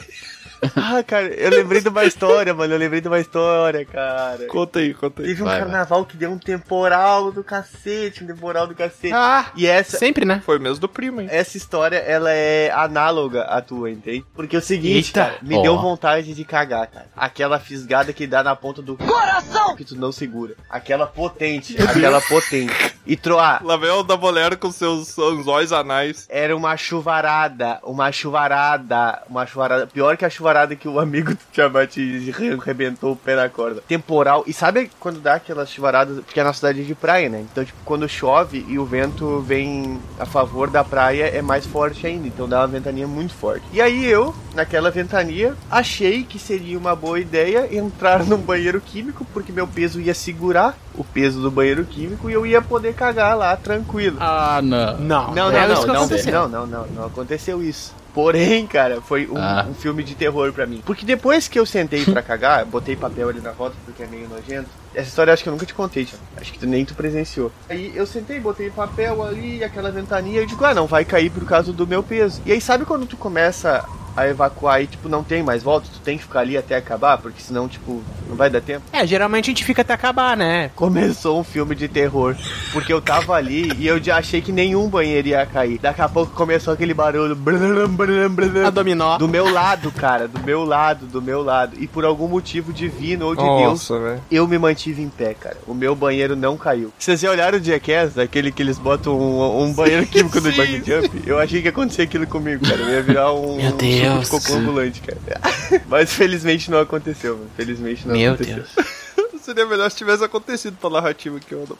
(laughs) Ah, cara, eu lembrei de uma história, mano. Eu lembrei de uma história, cara. Conta aí, conta aí. Teve um Vai, carnaval que deu um temporal do cacete, um temporal do cacete. Ah, E essa, sempre, né? Foi mesmo do primo, hein? essa história, ela é análoga à tua, entende? Porque é o seguinte, Eita. cara, me Ó. deu vontade de cagar, cara. Aquela fisgada que dá na ponta do coração que tu não segura. Aquela potente, aquela potente. E troar. Lá vem o da bolero com seus anzóis anais. Era uma chuvarada, uma chuvarada, uma chuvarada. Pior que a chuvarada que o amigo do Tiamat re- rebentou o pé na corda. Temporal. E sabe quando dá aquelas chuvaradas? Porque a nossa cidade é de praia, né? Então, tipo, quando chove e o vento vem a favor da praia, é mais forte ainda. Então dá uma ventania muito forte. E aí eu, naquela ventania, achei que seria uma boa ideia entrar num banheiro químico, porque meu peso ia segurar o peso do banheiro químico e eu ia poder cagar lá tranquilo. Ah, não. Não, Não, é não, que não, não, aconteceu. não, não, não, não aconteceu isso. Porém, cara, foi um, Ah. um filme de terror pra mim. Porque depois que eu sentei pra (laughs) cagar, botei papel ali na volta porque é meio nojento. Essa história eu acho que eu nunca te contei, Tiago. Acho que tu, nem tu presenciou. Aí eu sentei, botei papel ali, aquela ventania, e digo, ah, não vai cair por causa do meu peso. E aí sabe quando tu começa a evacuar e, tipo, não tem mais volta, tu tem que ficar ali até acabar, porque senão, tipo, não vai dar tempo? É, geralmente a gente fica até acabar, né? Começou um filme de terror, porque eu tava ali e eu já achei que nenhum banheiro ia cair. Daqui a pouco começou aquele barulho. blum, blum, blum, A dominó. Do meu lado, cara, do meu lado, do meu lado. E por algum motivo divino ou de Deus, Nossa, velho. eu me mantive em pé, cara. O meu banheiro não caiu. Vocês já olharam o Jackass, aquele que eles botam um, um banheiro químico no bungee jump? Eu achei que ia acontecer aquilo comigo, cara. Eu ia virar um, Meu um Deus. cocô ambulante, cara. (laughs) Mas felizmente não aconteceu, mano. Felizmente não Meu aconteceu. Deus. (laughs) Seria melhor se tivesse acontecido pra narrativa que eu ando.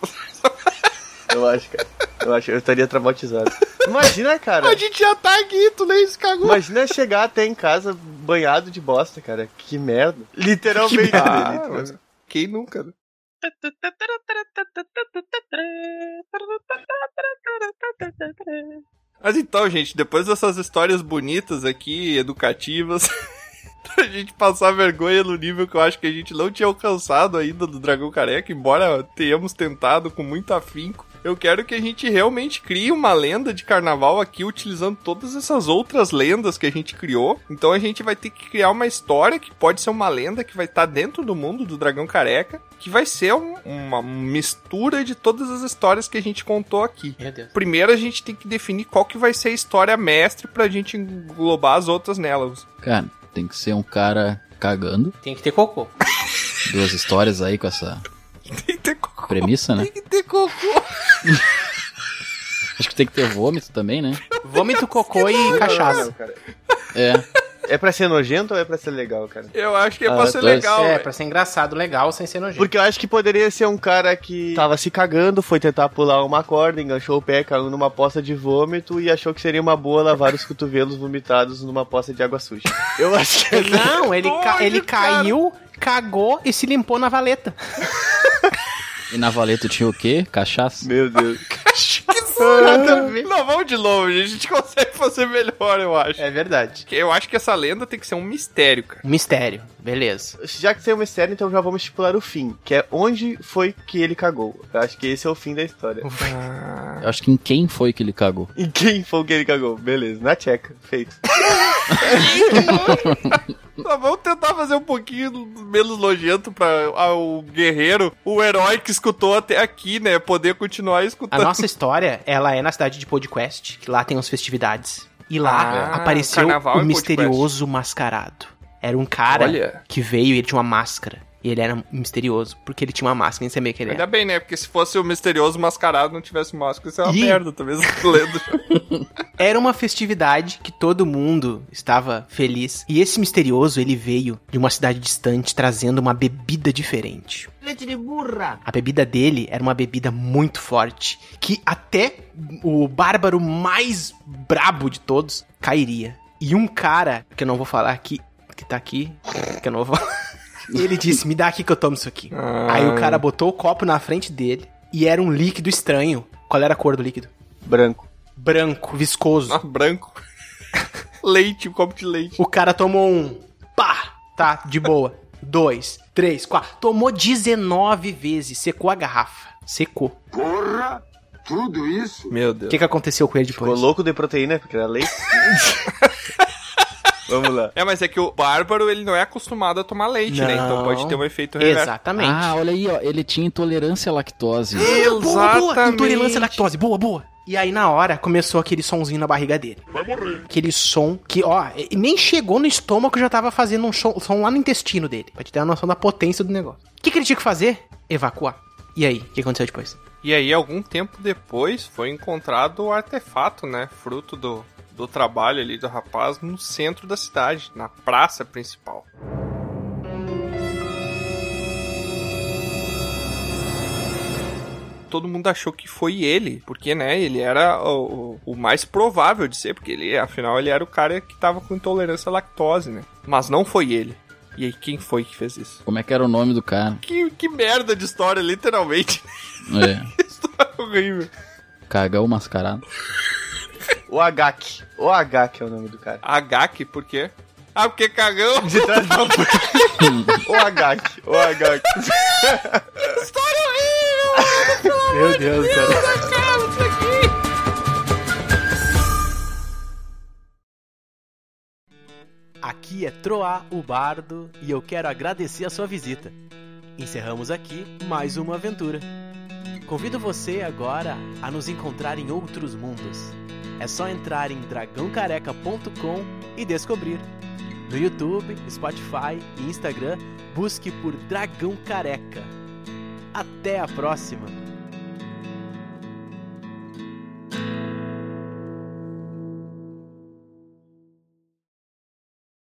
Eu acho, cara. Eu acho, eu estaria traumatizado. Imagina, cara. A gente já tá aqui, tu nem se cagou. Imagina chegar até em casa banhado de bosta, cara. Que merda. Literalmente, né? Ah, Literalmente. mas quem nunca, né? (laughs) Mas então, gente, depois dessas histórias bonitas aqui, educativas, (laughs) pra gente passar vergonha no nível que eu acho que a gente não tinha alcançado ainda do Dragão Careca, embora tenhamos tentado com muito afinco. Eu quero que a gente realmente crie uma lenda de carnaval aqui, utilizando todas essas outras lendas que a gente criou. Então a gente vai ter que criar uma história que pode ser uma lenda que vai estar dentro do mundo do Dragão Careca, que vai ser um- uma mistura de todas as histórias que a gente contou aqui. Meu Deus. Primeiro a gente tem que definir qual que vai ser a história mestre pra gente englobar as outras nelas. Cara, tem que ser um cara cagando. Tem que ter cocô. Duas histórias aí com essa (laughs) Tem que ter cocô. Premissa, né? Tem que ter cocô. Acho que tem que ter vômito também, né? Vômito, cocô e cachaça. Não, cara. É. É pra ser nojento ou é pra ser legal, cara? Eu acho que é Ah, pra ser dois. legal. É, velho. pra ser engraçado, legal, sem ser nojento. Porque eu acho que poderia ser um cara que tava se cagando, foi tentar pular uma corda, enganchou o pé, caiu numa poça de vômito e achou que seria uma boa lavar os cotovelos vomitados numa poça de água suja. Eu acho que Não, ele, ca- Doido, ele cara. caiu, cagou e se limpou na valeta. (laughs) E na valeta tinha o quê? Cachaça? Meu Deus. (laughs) Nada a ver. Não, vamos de novo, gente. A gente consegue fazer melhor, eu acho. É verdade. Eu acho que essa lenda tem que ser um mistério, cara. Mistério, beleza. Já que tem um mistério, então já vamos estipular o fim, que é onde foi que ele cagou. Eu acho que esse é o fim da história. Eu acho que em quem foi que ele cagou? E quem foi que ele cagou? Beleza, na tcheca, feito. (laughs) (laughs) Tá, vamos tentar fazer um pouquinho menos nojento pra ah, o guerreiro, o herói que escutou até aqui, né? Poder continuar A escutando. nossa história, ela é na cidade de Podquest, que lá tem as festividades. E lá Ah, apareceu o em misterioso mascarado. Era um cara Olha. que veio e ele tinha uma máscara. E ele era misterioso, porque ele tinha uma máscara, nem sabia que ele Ainda era. bem, né? Porque se fosse o misterioso mascarado não tivesse máscara, isso é uma Ih. merda, talvez (laughs) lenda. (laughs) Era uma festividade que todo mundo estava feliz. E esse misterioso, ele veio de uma cidade distante trazendo uma bebida diferente. Leite de burra. A bebida dele era uma bebida muito forte, que até o bárbaro mais brabo de todos cairia. E um cara, que eu não vou falar aqui, que tá aqui, que eu não vou falar, ele disse: Me dá aqui que eu tomo isso aqui. Aí o cara botou o copo na frente dele e era um líquido estranho. Qual era a cor do líquido? Branco. Branco, viscoso. Ah, branco. (laughs) leite, um copo de leite. O cara tomou um. Pá! Tá, de boa. (laughs) Dois, três, quatro. Tomou 19 vezes. Secou a garrafa. Secou. Porra! Tudo isso? Meu O Deus. que, que aconteceu com ele Ficou depois? louco de proteína, porque era leite. (laughs) Vamos lá. É, mas é que o bárbaro, ele não é acostumado a tomar leite, né? Então Não. pode ter um efeito reverso. Exatamente. Ah, olha aí, ó. Ele tinha intolerância à lactose. boa, boa. Exatamente. Intolerância à lactose. Boa, boa. E aí, na hora, começou aquele sonzinho na barriga dele. Vai morrer. Aquele som que, ó, e- nem chegou no estômago, já tava fazendo um som, som lá no intestino dele. Pra te ter uma noção da potência do negócio. O que, que ele tinha que fazer? Evacuar. E aí, o que aconteceu depois? E aí, algum tempo depois, foi encontrado o artefato, né? Fruto do, do trabalho ali do rapaz no centro da cidade, na praça principal. todo mundo achou que foi ele, porque, né, ele era o, o, mais provável de ser, porque ele, afinal, ele era o cara que tava com intolerância à lactose, né? Mas não foi ele. E aí, quem foi que fez isso? Como é que era o nome do cara? Que, que merda de história, literalmente. É. (laughs) história horrível. Cagão mascarado. (laughs) O Agak. O Agak é o nome do cara. Agak, por quê? Ah, porque cagão. (laughs) De trás pra frente. o Agak. O Agak. (laughs) história horrível! Meu Deus, cara. Aqui é Troá, o Bardo, e eu quero agradecer a sua visita. Encerramos aqui mais uma aventura. Convido você agora a nos encontrar em outros mundos. É só entrar em dragãocareca.com e descobrir. No YouTube, Spotify e Instagram, busque por Dragão Careca. Até a próxima!